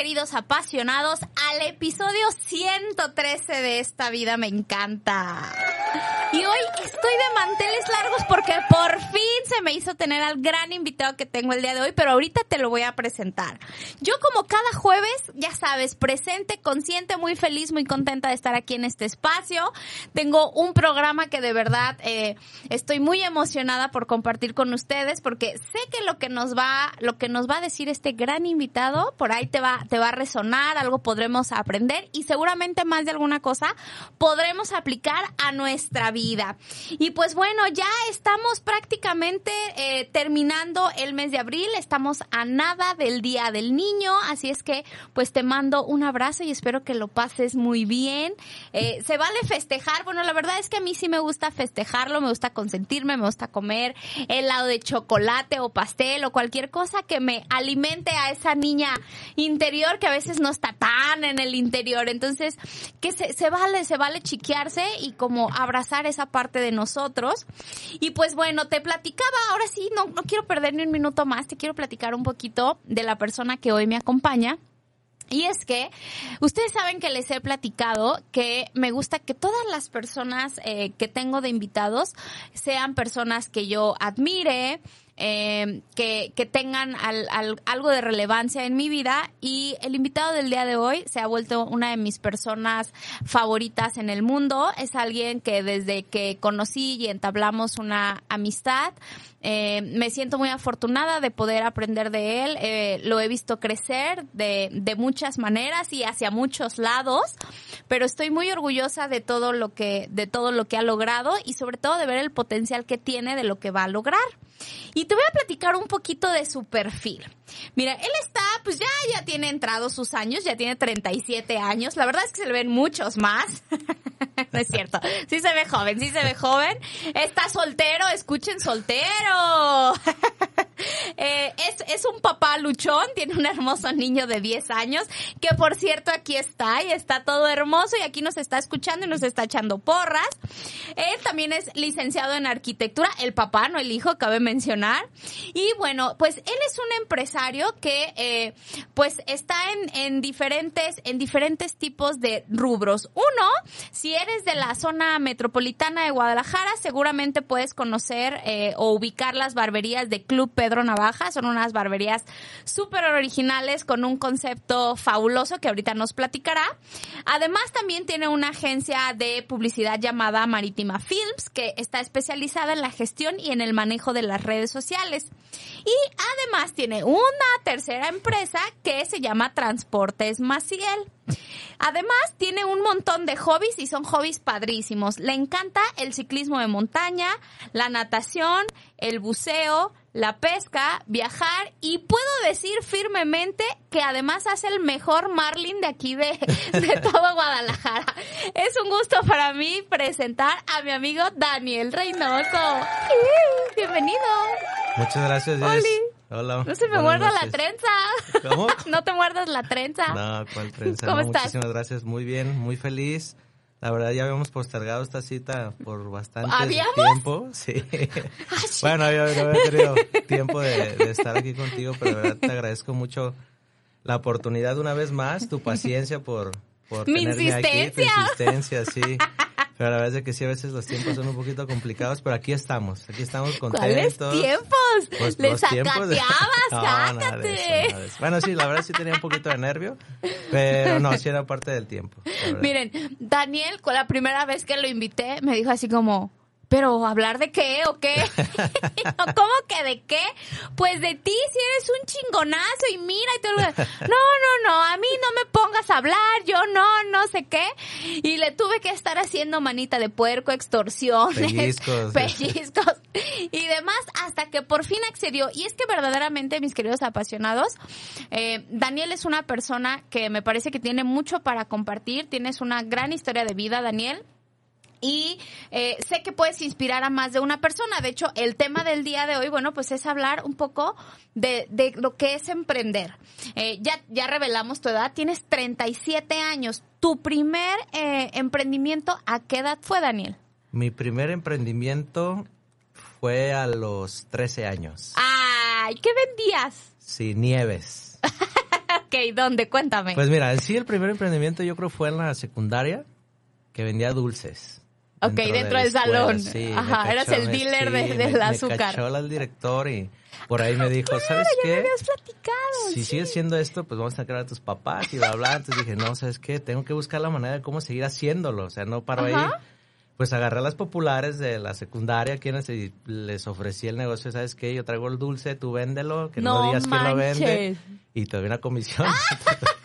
Queridos apasionados al episodio 113 de Esta vida me encanta. Y hoy estoy de manteles largos porque por fin se me hizo tener al gran invitado que tengo el día de hoy, pero ahorita te lo voy a presentar. Yo como cada jueves, ya sabes, presente, consciente, muy feliz, muy contenta de estar aquí en este espacio. Tengo un programa que de verdad eh, estoy muy emocionada por compartir con ustedes porque sé que lo que nos va, lo que nos va a decir este gran invitado, por ahí te va, te va a resonar, algo podremos aprender y seguramente más de alguna cosa podremos aplicar a nuestra vida. Y pues bueno, ya estamos prácticamente eh, terminando el mes de abril, estamos a nada del Día del Niño, así es que pues te mando un abrazo y espero que lo pases muy bien. Eh, se vale festejar, bueno, la verdad es que a mí sí me gusta festejarlo, me gusta consentirme, me gusta comer helado de chocolate o pastel o cualquier cosa que me alimente a esa niña interior que a veces no está tan en el interior. Entonces, que se, se vale, se vale chiquearse y como abrazar esa parte de nosotros. Y pues bueno, te platicaba, ahora sí, no, no quiero perder ni un minuto más, te quiero platicar un poquito de la persona que hoy me acompaña. Y es que ustedes saben que les he platicado que me gusta que todas las personas eh, que tengo de invitados sean personas que yo admire, eh, que, que tengan al, al, algo de relevancia en mi vida y el invitado del día de hoy se ha vuelto una de mis personas favoritas en el mundo. Es alguien que desde que conocí y entablamos una amistad, eh, me siento muy afortunada de poder aprender de él. Eh, lo he visto crecer de, de muchas maneras y hacia muchos lados, pero estoy muy orgullosa de todo lo que, de todo lo que ha logrado y sobre todo de ver el potencial que tiene de lo que va a lograr. Y te voy a platicar un poquito de su perfil. Mira, él está, pues ya, ya tiene entrado sus años, ya tiene 37 años. La verdad es que se le ven muchos más. no es cierto. Sí se ve joven, sí se ve joven. Está soltero, escuchen soltero. eh, es, es un papá luchón, tiene un hermoso niño de 10 años, que por cierto aquí está y está todo hermoso y aquí nos está escuchando y nos está echando porras. Él también es licenciado en arquitectura, el papá, no el hijo, cabe mencionar. Y bueno, pues él es un empresario que eh, pues está en, en diferentes, en diferentes tipos de rubros. Uno, si eres de la zona metropolitana de Guadalajara, seguramente puedes conocer eh, o ubicar las barberías de Club Pedro Navaja. Son unas barberías súper originales con un concepto fabuloso que ahorita nos platicará. Además, también tiene una agencia de publicidad llamada Marítima Films que está especializada en la gestión y en el manejo de las redes sociales. Y además tiene una tercera empresa que se llama Transportes Maciel. Además, tiene un montón de hobbies y son hobbies padrísimos. Le encanta el ciclismo de montaña, la natación, el buceo, la pesca, viajar y puedo decir firmemente que además hace el mejor marlin de aquí de, de todo Guadalajara. Es un gusto para mí presentar a mi amigo Daniel Reynoso. Bienvenido. Muchas gracias. Oli. Hola. No se me muerda la trenza. ¿Cómo? No te muerdas la trenza. No, ¿cuál trenza? ¿Cómo No, estás? Muchísimas gracias, muy bien, muy feliz. La verdad ya habíamos postergado esta cita por bastante ¿Habíamos? tiempo. Sí. bueno, había, no había tenido tiempo de, de estar aquí contigo, pero de verdad te agradezco mucho la oportunidad una vez más, tu paciencia por, por Mi tenerme aquí, tu insistencia. insistencia, sí. Pero la verdad es que sí, a veces los tiempos son un poquito complicados, pero aquí estamos, aquí estamos ¿Cuáles contentos. tiempos? Pues, Le los tiempos de- sacateabas, sácate. Bueno, sí, la verdad sí tenía un poquito de nervio, pero no, sí era parte del tiempo. Miren, Daniel, con la primera vez que lo invité, me dijo así como, pero hablar de qué o qué? ¿Cómo que de qué? Pues de ti, si eres un chingonazo y mira y todo. No, no, no, a mí no me pongas a hablar, yo no, no sé qué. Y le tuve que estar haciendo manita de puerco, extorsiones, Pellizcos. pellizcos y demás hasta que por fin accedió. Y es que verdaderamente, mis queridos apasionados, eh, Daniel es una persona que me parece que tiene mucho para compartir. Tienes una gran historia de vida, Daniel. Y eh, sé que puedes inspirar a más de una persona. De hecho, el tema del día de hoy, bueno, pues es hablar un poco de, de lo que es emprender. Eh, ya, ya revelamos tu edad, tienes 37 años. ¿Tu primer eh, emprendimiento a qué edad fue, Daniel? Mi primer emprendimiento fue a los 13 años. ¡Ay! ¿Qué vendías? Sí, nieves. ok, ¿dónde? Cuéntame. Pues mira, sí, el primer emprendimiento yo creo fue en la secundaria, que vendía dulces. Ok, dentro, del salón. Sí, Ajá, eras el dealer de, del azúcar. Me cachó el director y por ahí me dijo, ¿sabes qué? Ya me habías platicado. Si sigues haciendo esto, pues vamos a sacar a tus papás y bla, bla. Entonces dije, no, ¿sabes qué? Tengo que buscar la manera de cómo seguir haciéndolo. O sea, no paro ahí. Pues agarré a las populares de la secundaria, quienes les ofrecí el negocio, ¿sabes qué? Yo traigo el dulce, tú véndelo, que no, digas quién lo vende. Y te doy una comisión.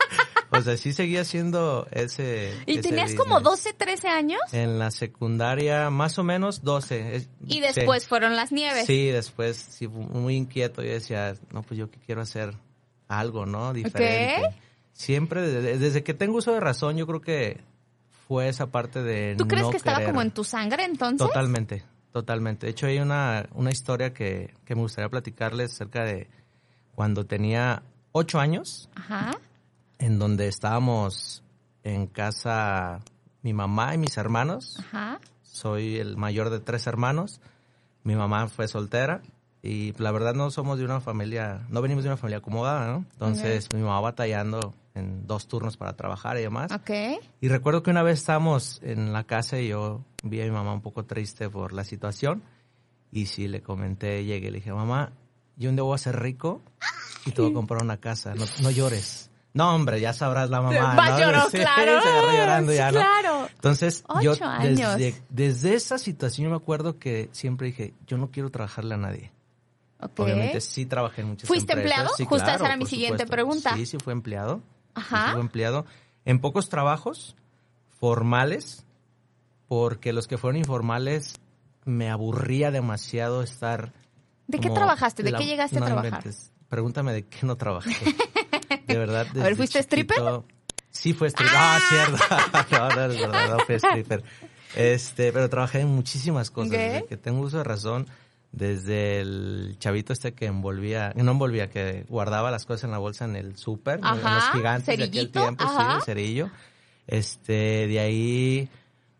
O sea, sí seguía haciendo ese. ¿Y tenías como 12, 13 años? En la secundaria, más o menos 12. ¿Y después fueron las nieves? Sí, después, sí, muy inquieto. Yo decía, no, pues yo quiero hacer algo, ¿no? Diferente. Siempre, desde, que tengo uso de razón, yo creo que fue esa parte de. ¿Tú crees que estaba como en tu sangre entonces? Totalmente, totalmente. De hecho, hay una, una historia que, que me gustaría platicarles acerca de cuando tenía ocho años. Ajá en donde estábamos en casa mi mamá y mis hermanos. Ajá. Soy el mayor de tres hermanos. Mi mamá fue soltera y la verdad no somos de una familia, no venimos de una familia acomodada, ¿no? Entonces mi mamá batallando en dos turnos para trabajar y demás. Ok. Y recuerdo que una vez estábamos en la casa y yo vi a mi mamá un poco triste por la situación y sí le comenté, llegué le dije, mamá, yo un día voy a ser rico y te voy a comprar una casa, no, no llores. No, hombre, ya sabrás la mamá. Va lloró, claro. Se agarró llorando ya, ¿no? Claro. Entonces, yo desde, desde, esa situación yo me acuerdo que siempre dije, yo no quiero trabajarle a nadie. Obviamente sí trabajé en muchas ¿Fuiste empresas. empleado? Sí, Justo claro, esa era mi siguiente pregunta. Sí, sí fue empleado. Ajá. Sí fue empleado. En pocos trabajos formales, porque los que fueron informales me aburría demasiado estar... ¿De qué trabajaste? ¿De qué llegaste a trabajar? Pregúntame de qué no trabajé. De verdad. A ver, ¿fuiste stripper? Sí, fue stripper. Ah, cierto. no, no, es verdad, no fui stripper. Este, pero trabajé en muchísimas cosas. Desde que tengo uso de razón, desde el chavito este que envolvía, no envolvía, que guardaba las cosas en la bolsa en el súper, en los gigantes de aquel tiempo, sí, el cerillo. Este, de ahí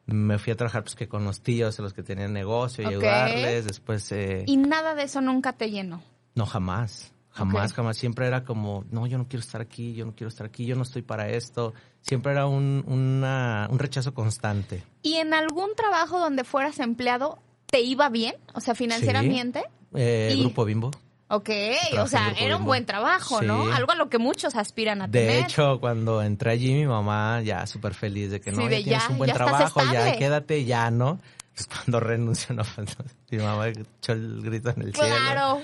me fui a trabajar pues que con los tíos, los que tenían negocio y ayudarles, después... Eh, ¿Y nada de eso nunca te llenó? No, jamás. Jamás, jamás. Siempre era como, no, yo no quiero estar aquí, yo no quiero estar aquí, yo no estoy para esto. Siempre era un, un rechazo constante. ¿Y en algún trabajo donde fueras empleado, te iba bien? O sea, financieramente. Eh, Grupo Bimbo. Ok, o sea, era un buen trabajo, ¿no? Algo a lo que muchos aspiran a tener. De hecho, cuando entré allí, mi mamá ya súper feliz de que no, ya, tienes un buen trabajo, ya quédate, ya, ¿no? Pues cuando renunció, no, mi mamá echó el grito en el cielo. Claro.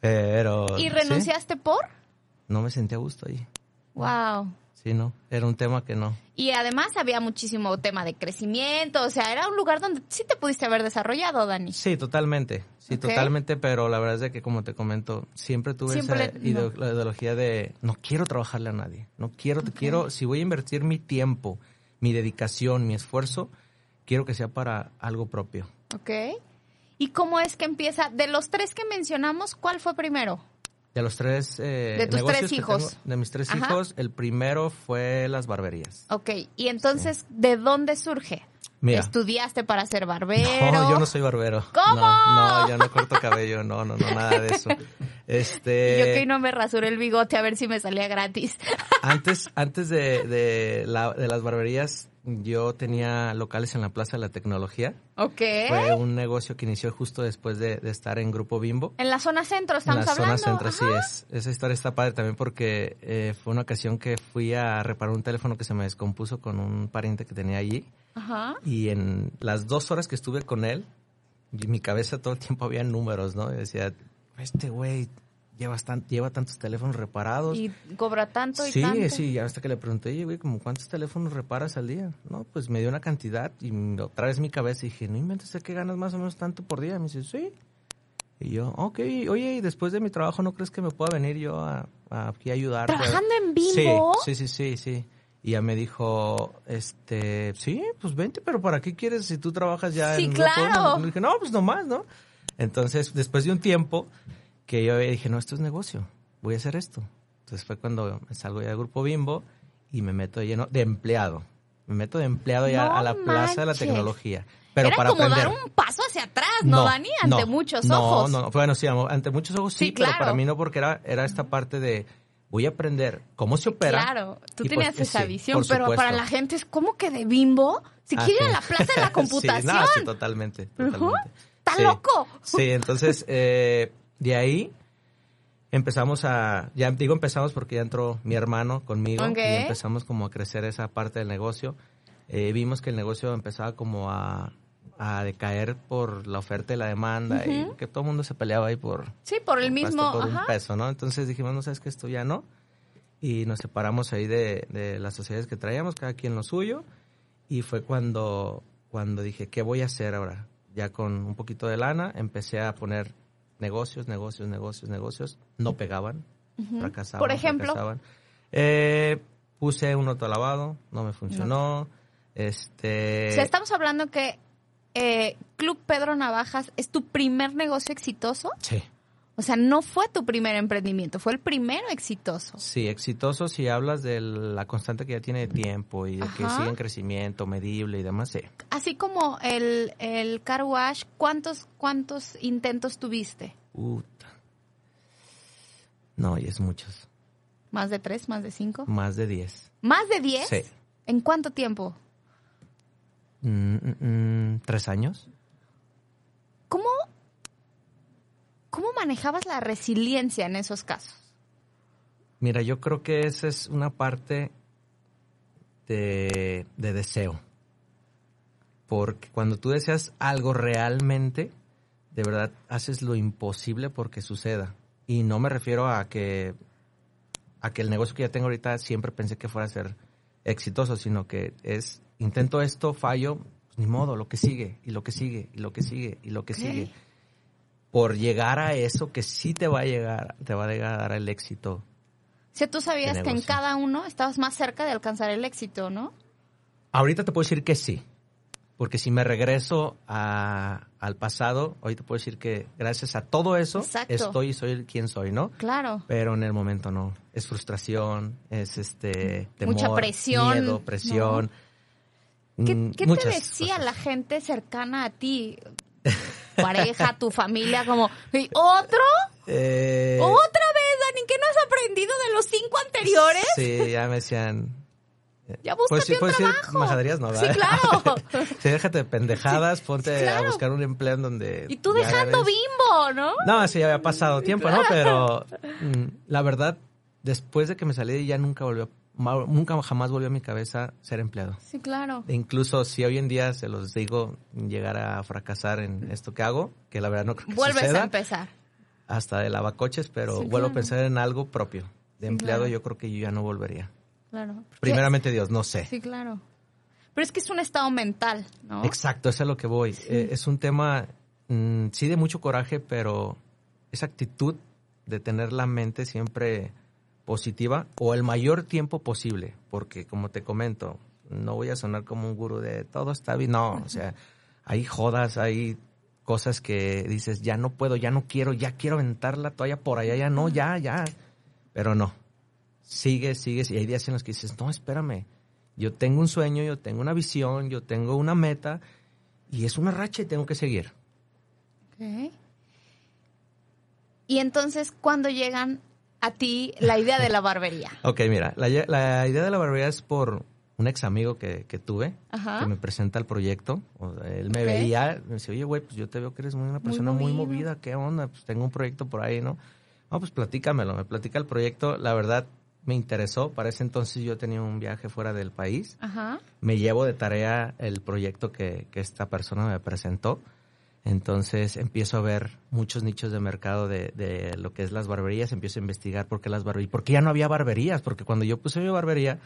Pero... ¿Y renunciaste por? No me sentía a gusto ahí. Wow. Sí, no, era un tema que no. Y además había muchísimo tema de crecimiento, o sea, era un lugar donde sí te pudiste haber desarrollado, Dani. Sí, totalmente, sí, totalmente, pero la verdad es que como te comento, siempre tuve esa ideología de no quiero trabajarle a nadie, no quiero, te quiero, si voy a invertir mi tiempo, mi dedicación, mi esfuerzo, quiero que sea para algo propio. Ok. ¿Y cómo es que empieza? De los tres que mencionamos, ¿cuál fue primero? De los tres eh, de tus tres hijos. de mis tres hijos, el primero fue las barberías. Ok, y entonces, ¿de dónde surge? Mira, ¿Estudiaste para ser barbero? No, yo no soy barbero. ¿Cómo? No, no yo no corto cabello, no, no, no, nada de eso. Este... Yo que no me rasuré el bigote a ver si me salía gratis. Antes, antes de, de, la, de las barberías, yo tenía locales en la Plaza de la Tecnología. Ok. Fue un negocio que inició justo después de, estar en Grupo Bimbo. En la zona centro estamos hablando. En la zona centro, sí es. Esa historia está padre también porque eh, fue una ocasión que fui a reparar un teléfono que se me descompuso con un pariente que tenía allí. Ajá. Y en las dos horas que estuve con él, en mi cabeza todo el tiempo había números, ¿no? Y decía, este güey lleva, lleva tantos teléfonos reparados. Y cobra tanto y sí, tanto. Sí, sí, hasta que le pregunté, oye, güey, ¿como ¿cuántos teléfonos reparas al día? No, pues me dio una cantidad y otra vez mi cabeza dije, no inventes, ¿qué ganas más o menos tanto por día? Me dice, sí. Y yo, ok, oye, y después de mi trabajo, ¿no crees que me pueda venir yo a, aquí a ayudar? ¿Trabajando en vivo? Sí, sí, sí, sí, Y ya me dijo, este, sí, pues vente, pero ¿para qué quieres si tú trabajas ya Sí, en claro. Le dije, no, pues nomás, ¿no? Entonces, después de un tiempo que yo dije, no, esto es negocio, voy a hacer esto. Entonces fue cuando salgo ya del grupo Bimbo y me meto de lleno de empleado. Me meto de empleado ya No a la plaza de la tecnología. Pero Era para como aprender. dar un paso hacia atrás, ¿no, Dani? Ante no, muchos ojos. No, no, bueno, sí, ante muchos ojos sí, Sí, pero claro. para mí no, porque era, era esta parte de voy a aprender cómo se opera. Claro, tú tenías pues, esa sí, visión, pero supuesto. para la gente es como que de bimbo. Si Ah, quiere ir a la plaza de la computación. sí, no, sí, totalmente, totalmente. ¡Está Sí, loco! Sí, entonces eh, de ahí empezamos a, ya digo empezamos porque ya entró mi hermano conmigo y empezamos como a crecer esa parte del negocio. Eh, vimos que el negocio empezaba como a, a decaer por la oferta y la demanda y que todo el mundo se peleaba ahí por, Sí, por el mismo. por ajá. un peso, ¿no? Entonces dijimos, no sabes que esto ya no. Y nos separamos ahí de, de las sociedades que traíamos, cada quien lo suyo. Y fue cuando, cuando dije, ¿qué voy a hacer ahora? Ya con un poquito de lana, empecé a poner negocios, negocios, negocios, negocios. No pegaban, fracasaban. Por ejemplo. fracasaban. Eh, puse un autolavado, no me funcionó. Este. O sea, estamos hablando que eh, Club Pedro Navajas es tu primer negocio exitoso. Sí. O sea, no fue tu primer emprendimiento, fue el primero exitoso. Sí, exitoso si hablas de la constante que ya tiene de tiempo y de que sigue en crecimiento, medible y demás, sí. Así como el, el car wash, ¿cuántos, ¿cuántos intentos tuviste? Puta. No, y es muchos. ¿Más de tres, más de cinco? Más de 10. ¿Más de diez? Sí. ¿En cuánto tiempo? Mm, mm, mm, ¿Tres años? ¿Cómo, ¿Cómo manejabas la resiliencia en esos casos? Mira, yo creo que esa es una parte de, de deseo. Porque cuando tú deseas algo realmente, de verdad haces lo imposible porque suceda. Y no me refiero a que, a que el negocio que ya tengo ahorita siempre pensé que fuera a ser exitoso, sino que es, intento esto, fallo, pues ni modo, lo que sigue, y lo que sigue, y lo que sigue, y lo que sigue. Por llegar a eso que sí te va a llegar, te va a llegar a dar el éxito sea, tú sabías que en cada uno estabas más cerca de alcanzar el éxito, ¿no? Ahorita te puedo decir que sí. Porque si me regreso a- al pasado, hoy te puedo decir que gracias a todo eso Exacto. estoy y soy quien soy, ¿no? Claro. Pero en el momento no. Es frustración, es este temor, Mucha presión, miedo, presión. ¿Qué, mm, qué te decía cosas. la gente cercana a ti? Pareja, tu familia, como, "¿Y ¿otro? Eh, ¿Otra vez, Dani? ¿Que no has aprendido de los cinco anteriores? Sí, ya me decían. Ya búscate Pues sí, un decir trabajo. majaderías, ¿no? Sí, ¿verdad? claro. sí, déjate de pendejadas, ponte claro. a buscar un empleo en donde... Y tú dejando bimbo, ¿no? No, sí, ya había pasado tiempo, ¿no? Pero mm, la verdad, después de que me salí ya nunca volvió, ma- nunca jamás volvió a mi cabeza ser empleado. Sí, claro. E incluso si hoy en día se los digo llegar a fracasar en esto que hago, que la verdad no creo que Vuelves suceda, a empezar. hasta de lavacoches, pero Sí, vuelvo a pensar en algo propio. De Sí, empleado claro. yo creo que yo ya no volvería. Claro. Primeramente Dios, no sé. Sí, claro. Pero es que es un estado mental, ¿no? Exacto, eso es a lo que voy. Eh, es un tema, mm, sí, de mucho coraje, pero esa actitud de tener la mente siempre positiva o el mayor tiempo posible, porque como te comento, no voy a sonar como un gurú de todo está bien, no, o sea, hay jodas, hay cosas que dices, ya no puedo, ya no quiero, ya quiero aventar la toalla por allá, ya no, ya, ya, pero no, sigues, sigues, y hay días en los que dices, no, espérame, yo tengo un sueño, yo tengo una visión, yo tengo una meta, y es una racha y tengo que seguir. Ok. Y entonces, ¿cuándo llegan a ti la idea de la barbería? Ok, mira, la, la idea de la barbería es por un ex amigo que, que tuve, Ajá. que me presenta el proyecto. Él me Ok. veía, me decía, oye, güey, pues yo te veo que eres una persona muy, movida, ¿qué onda? Pues tengo un proyecto por ahí, ¿no? No, pues platícamelo, me platica el proyecto. La verdad, me interesó. Para ese entonces yo tenía un viaje fuera del país. Ajá. me llevo de tarea el proyecto que, que esta persona me presentó. Entonces empiezo a ver muchos nichos de mercado de, de lo que es las barberías, empiezo a investigar por qué las barberías, porque ya no había barberías, porque cuando yo puse mi barbería,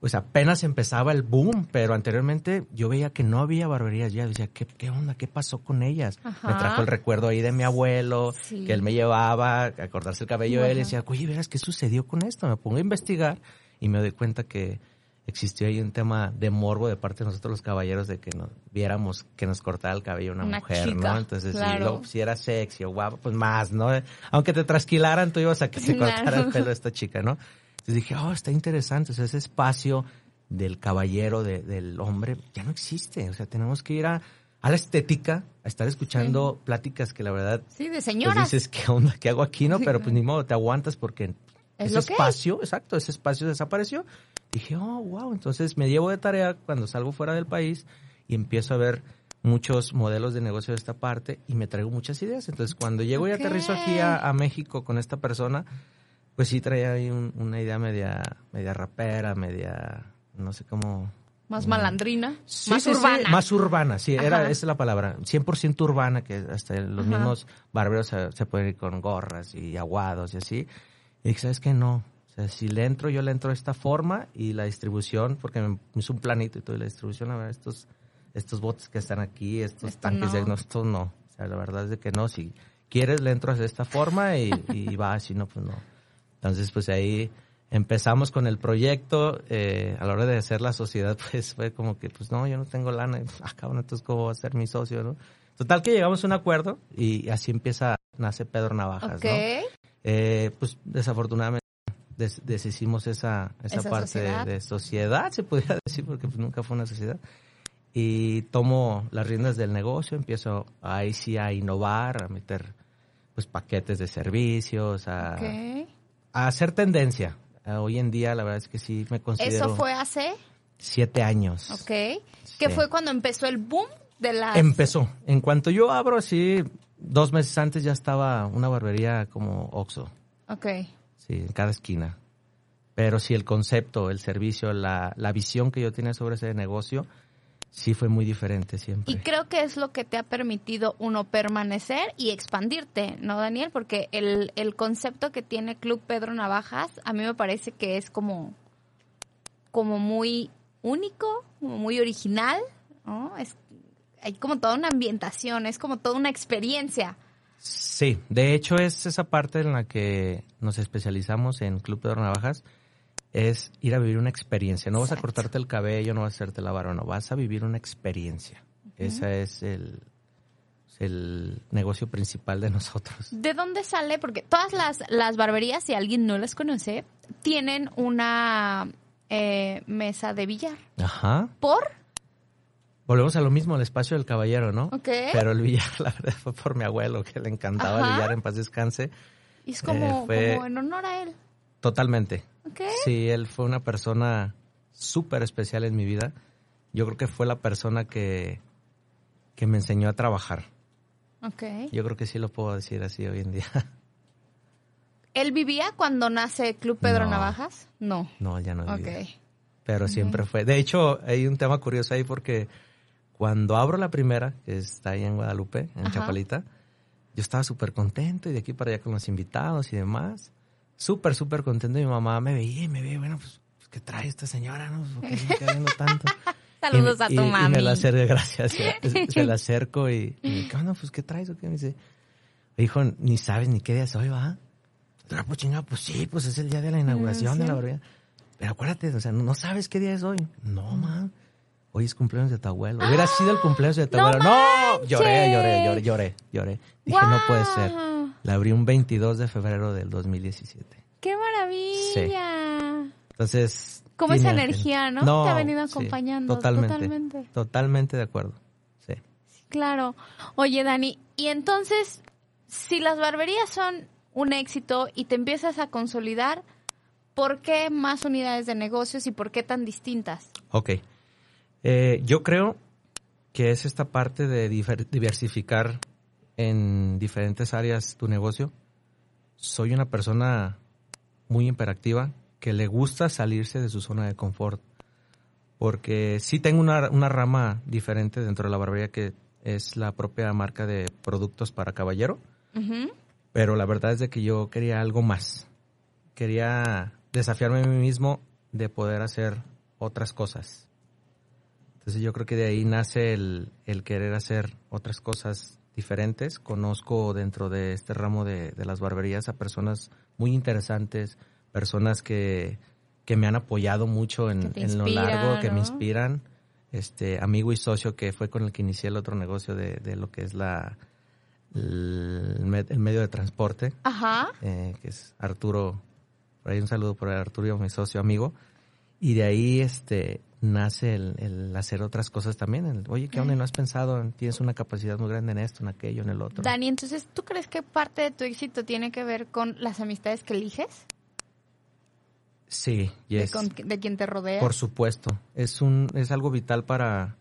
pues apenas empezaba el boom, pero anteriormente yo veía que no había barberías ya, decía, ¿qué, qué onda? ¿Qué pasó con ellas? Ajá. Me trajo el recuerdo ahí de mi abuelo, Sí. que él me llevaba a cortarse el cabello, él Ajá. y decía, oye, verás, ¿qué sucedió con esto? Me pongo a investigar y me doy cuenta que existió ahí un tema de morbo de parte de nosotros los caballeros de que nos viéramos que nos cortaba el cabello una, mujer, ¿no? Entonces, si, era sexy o guapo, pues más, ¿no? Aunque te trasquilaran, tú ibas a que te cortara el pelo esta chica, ¿no? Entonces dije, oh, está interesante, o sea, ese espacio del caballero, del hombre, ya no existe, o sea, tenemos que ir a, la estética, a estar escuchando pláticas que la verdad... Sí, de señoras. Pues dices, ¿qué onda? ¿Qué hago aquí? No, pero pues ni modo, te aguantas porque ese espacio, exacto, ese espacio desapareció. Dije, oh, wow, entonces me llevo de tarea cuando salgo fuera del país y empiezo a ver muchos modelos de negocio de esta parte y me traigo muchas ideas. Entonces, cuando llego y aterrizo aquí a, México con esta persona, pues sí traía ahí una idea media, media rapera, media, no sé cómo... Más malandrina, más urbana. más urbana, sí, era, esa es la palabra. 100% urbana, que hasta los mismos barberos se, se, pueden ir con gorras y aguados y así. Y dije, ¿sabes qué? No. O sea, si le entro, yo le entro de esta forma y la distribución, porque me hizo un planito y todo, y la distribución, a ver, estos, estos botes que están aquí, estos tanques no. diagnósticos, no. O sea, la verdad es de que no. Si quieres, le entro de esta forma y, y va, si no, pues no. Entonces, pues ahí empezamos con el proyecto. Eh, a la hora de hacer la sociedad, pues fue como que, pues no, yo no tengo lana. Y, ah, cabrón, entonces, ¿cómo va a ser mi socio, no? Total que llegamos a un acuerdo y así empieza, nace Pedro Navajas, okay. ¿no? Eh, pues desafortunadamente deshicimos esa, esa, parte De, sociedad, se podría decir, porque pues, nunca fue una sociedad. Y tomo las riendas del negocio, empiezo ahí sí a innovar, a meter pues paquetes de servicios, a, a hacer tendencia. hoy en día la verdad es que sí me considero... ¿Eso fue hace? Siete años. Ok. ¿Qué fue cuando empezó el boom de la... Empezó. En cuanto yo abro así, dos meses antes ya estaba una barbería como Oxxo. Ok. Sí, en cada esquina. Pero sí, el concepto, el servicio, la, la visión que yo tenía sobre ese negocio, sí fue muy diferente siempre. Y creo que es lo que te ha permitido uno permanecer y expandirte, ¿no, Daniel? Porque el, el concepto que tiene Club Pedro Navajas, a mí me parece que es como, como muy único, como muy original, ¿no? Es hay como toda una ambientación, es como toda una experiencia. Sí, de hecho es esa parte en la que nos especializamos en Club de Navajas, es ir a vivir una experiencia. No vas a cortarte el cabello, no vas a hacerte la barba, no, vas a vivir una experiencia. Ese es el, el negocio principal de nosotros. ¿De dónde sale? Porque todas las, las barberías, si alguien no las conoce, tienen una eh, mesa de billar. Ajá. ¿Por? Volvemos a lo mismo, el espacio del caballero, ¿no? Ok. Pero el billar, la verdad, fue por mi abuelo, que le encantaba el billar en paz descanse. Y es como, eh, como en honor a él. Totalmente. Sí, él fue una persona súper especial en mi vida. Yo creo que fue la persona que, que me enseñó a trabajar. Ok. Yo creo que sí lo puedo decir así hoy en día. ¿Él vivía cuando nace Club Pedro Navajas? No. No, ya no vivía. Ok. Pero siempre fue. De hecho, hay un tema curioso ahí porque cuando abro la primera, que está ahí en Guadalupe, en Chapalita, yo estaba súper contento y de aquí para allá con los invitados y demás. Súper, súper contento. Y mi mamá me veía y me veía, bueno, pues, pues ¿qué trae esta señora? No? ¿Por qué está viendo tanto? Saludos a tu mami. Y me la acerco, gracias. se la acerco y, y me dice, bueno, pues ¿qué traes o qué? Me dice, hijo, ni sabes ni qué día es hoy, ¿va? Ah, pues chingada, pues sí, pues es el día de la inauguración de la barbería. Pero acuérdate, o sea, no sabes qué día es hoy. No, man hoy es cumpleaños de tu abuelo. Hubiera sido el cumpleaños de tu abuelo. No, lloré, lloré, lloré, lloré, lloré. Dije, no puede ser. La abrí un 22 de febrero del 2017. ¡Qué maravilla! Sí. Entonces... Como esa energía, ¿no? Te ha venido acompañando. totalmente, totalmente. Totalmente de acuerdo. Sí. sí. Claro. Oye, Dani, y entonces, si las barberías son un éxito y te empiezas a consolidar, ¿por qué más unidades de negocios y por qué tan distintas? Ok. Eh, yo creo que es esta parte de diversificar en diferentes áreas tu negocio. Soy una persona muy imperactiva que le gusta salirse de su zona de confort. Porque sí tengo una, rama diferente dentro de la barbería que es la propia marca de productos para caballero. Pero la verdad es de que yo quería algo más. Quería desafiarme a mí mismo de poder hacer otras cosas. Entonces yo creo que de ahí nace el, querer hacer otras cosas diferentes. Conozco dentro de este ramo de, las barberías a personas muy interesantes, personas que, que me han apoyado mucho en, lo largo, que me inspiran. Este amigo y socio que fue con el que inicié el otro negocio de, de lo que es la el, medio de transporte. Ajá. Eh, que es Arturo. Por ahí un saludo por Arturo, mi socio amigo. Y de ahí este nace el, hacer otras cosas también. Oye, ¿qué onda? ¿No has pensado? Tienes una capacidad muy grande en esto, en aquello, en el otro. Dani, entonces, ¿tú crees que parte de tu éxito tiene que ver con las amistades que eliges? Sí, yes. de, de quien te rodea. Por supuesto. Es, un, es algo vital para,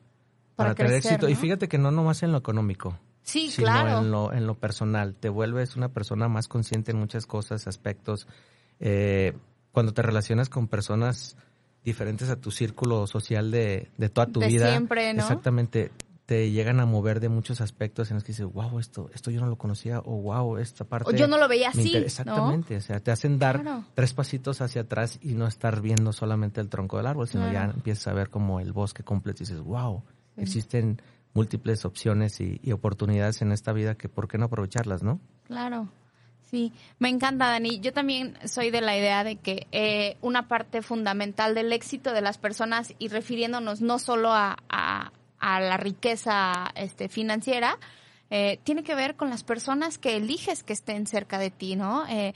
para, tener éxito. Y fíjate que no nomás en lo económico. Sí, sino claro. En lo, en lo personal. Te vuelves una persona más consciente en muchas cosas, aspectos. Eh, cuando te relacionas con personas diferentes a tu círculo social de, de toda tu de vida. Siempre, ¿no? Exactamente. Te llegan a mover de muchos aspectos en los que dices, wow, esto, esto yo no lo conocía, o wow, esta parte. O yo no lo veía así. Exactamente. O sea, te hacen dar tres pasitos hacia atrás y no estar viendo solamente el tronco del árbol, sino ya empiezas a ver como el bosque completo y dices, wow, existen múltiples opciones y, y oportunidades en esta vida que por qué no aprovecharlas, ¿no? Claro. Sí, me encanta, Dani. Yo también soy de la idea de que eh, una parte fundamental del éxito de las personas, y refiriéndonos no solo a, la riqueza este, financiera, eh, tiene que ver con las personas que eliges que estén cerca de ti, ¿no? Eh,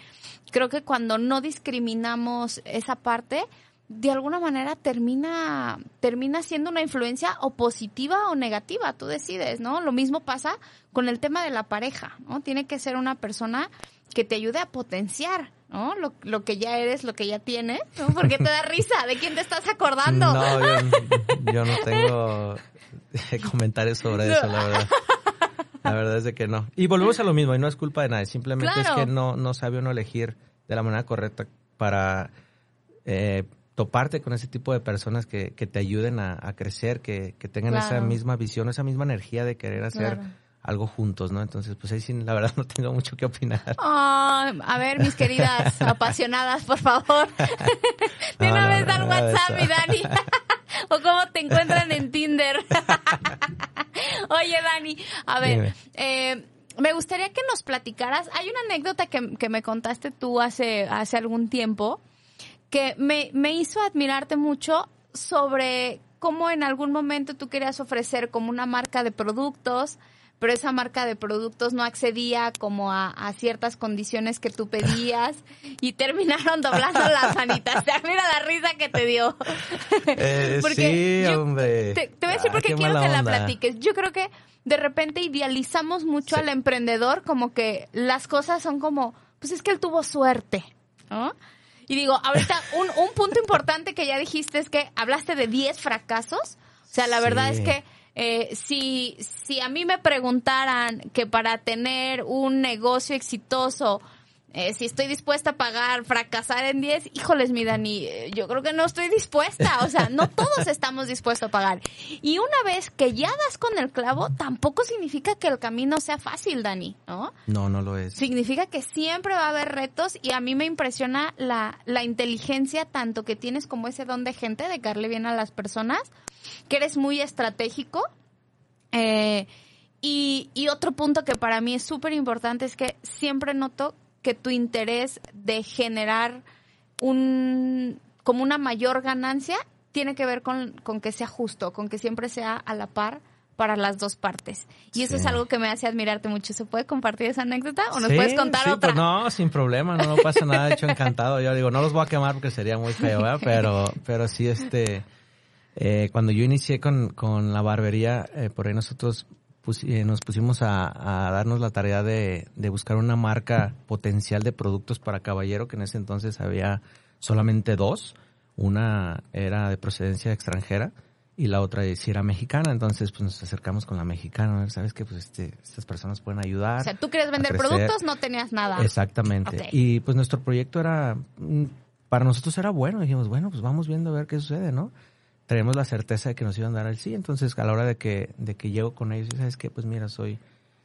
creo que cuando no discriminamos esa parte, de alguna manera termina, termina siendo una influencia o positiva o negativa, tú decides, ¿no? Lo mismo pasa con el tema de la pareja, ¿no? Tiene que ser una persona que te ayude a potenciar, ¿no? Lo, lo que ya eres, lo que ya tienes, ¿no? Porque te da risa, ¿de quién te estás acordando? No, yo, no tengo comentarios sobre eso, la verdad. La verdad es de que no. Y volvemos a lo mismo, y no es culpa de nadie, simplemente es que no, no sabe uno elegir de la manera correcta para eh, toparte con ese tipo de personas que, que te ayuden a, crecer, que, que tengan esa misma visión, esa misma energía de querer hacer algo juntos, ¿no? Entonces, pues ahí sí, la verdad no tengo mucho que opinar. a ver, mis queridas apasionadas, por favor. de una vez al WhatsApp, mi Dani. o cómo te encuentran en Tinder. Oye, Dani, a ver, eh, me gustaría que nos platicaras. Hay una anécdota que, que me contaste tú hace, hace algún tiempo que me, me hizo admirarte mucho sobre cómo en algún momento tú querías ofrecer como una marca de productos pero esa marca de productos no accedía como a, ciertas condiciones que tú pedías y terminaron doblando las manitas. Mira la risa que te dio. Eh, sí, hombre. Te, voy a decir ah, porque quiero que la platiques. Yo creo que de repente idealizamos mucho al emprendedor como que las cosas son como, pues es que él tuvo suerte, ¿no? Y digo, ahorita un, un punto importante que ya dijiste es que hablaste de 10 fracasos. O sea, la verdad es que eh, si, si a mí me preguntaran que para tener un negocio exitoso, eh, si estoy dispuesta a pagar, fracasar en 10, híjoles, mi Dani, eh, yo creo que no estoy dispuesta. O sea, no todos estamos dispuestos a pagar. Y una vez que ya das con el clavo, tampoco significa que el camino sea fácil, Dani, ¿no? No, no lo es. Significa que siempre va a haber retos y a mí me impresiona la, la inteligencia tanto que tienes como ese don de gente, de darle bien a las personas, que eres muy estratégico. Eh, y, y, otro punto que para mí es súper importante es que siempre noto que tu interés de generar un como una mayor ganancia tiene que ver con, con que sea justo, con que siempre sea a la par para las dos partes. Y eso es algo que me hace admirarte mucho. ¿Se puede compartir esa anécdota o nos puedes contar sí, otra? Pues no, sin problema, no, pasa nada. De hecho, encantado. Yo digo, no los voy a quemar porque sería muy feo, ¿verdad? Pero, pero sí, este, eh, cuando yo inicié con, con la barbería, eh, por ahí nosotros eh, nos pusimos a, darnos la tarea de, buscar una marca potencial de productos para caballero, que en ese entonces había solamente dos. Una era de procedencia extranjera y la otra si era mexicana. Entonces, pues nos acercamos con la mexicana. ¿Sabes que Pues este, estas personas pueden ayudar. O sea, tú querías vender productos, no tenías nada. Exactamente. Y pues nuestro proyecto era, mm, para nosotros era bueno. Dijimos, bueno, pues vamos viendo a ver qué sucede, ¿no? Tenemos la certeza de que nos iban a dar el sí. Entonces, a la hora de que, de que llego con ellos, ¿sabes qué? Pues mira, soy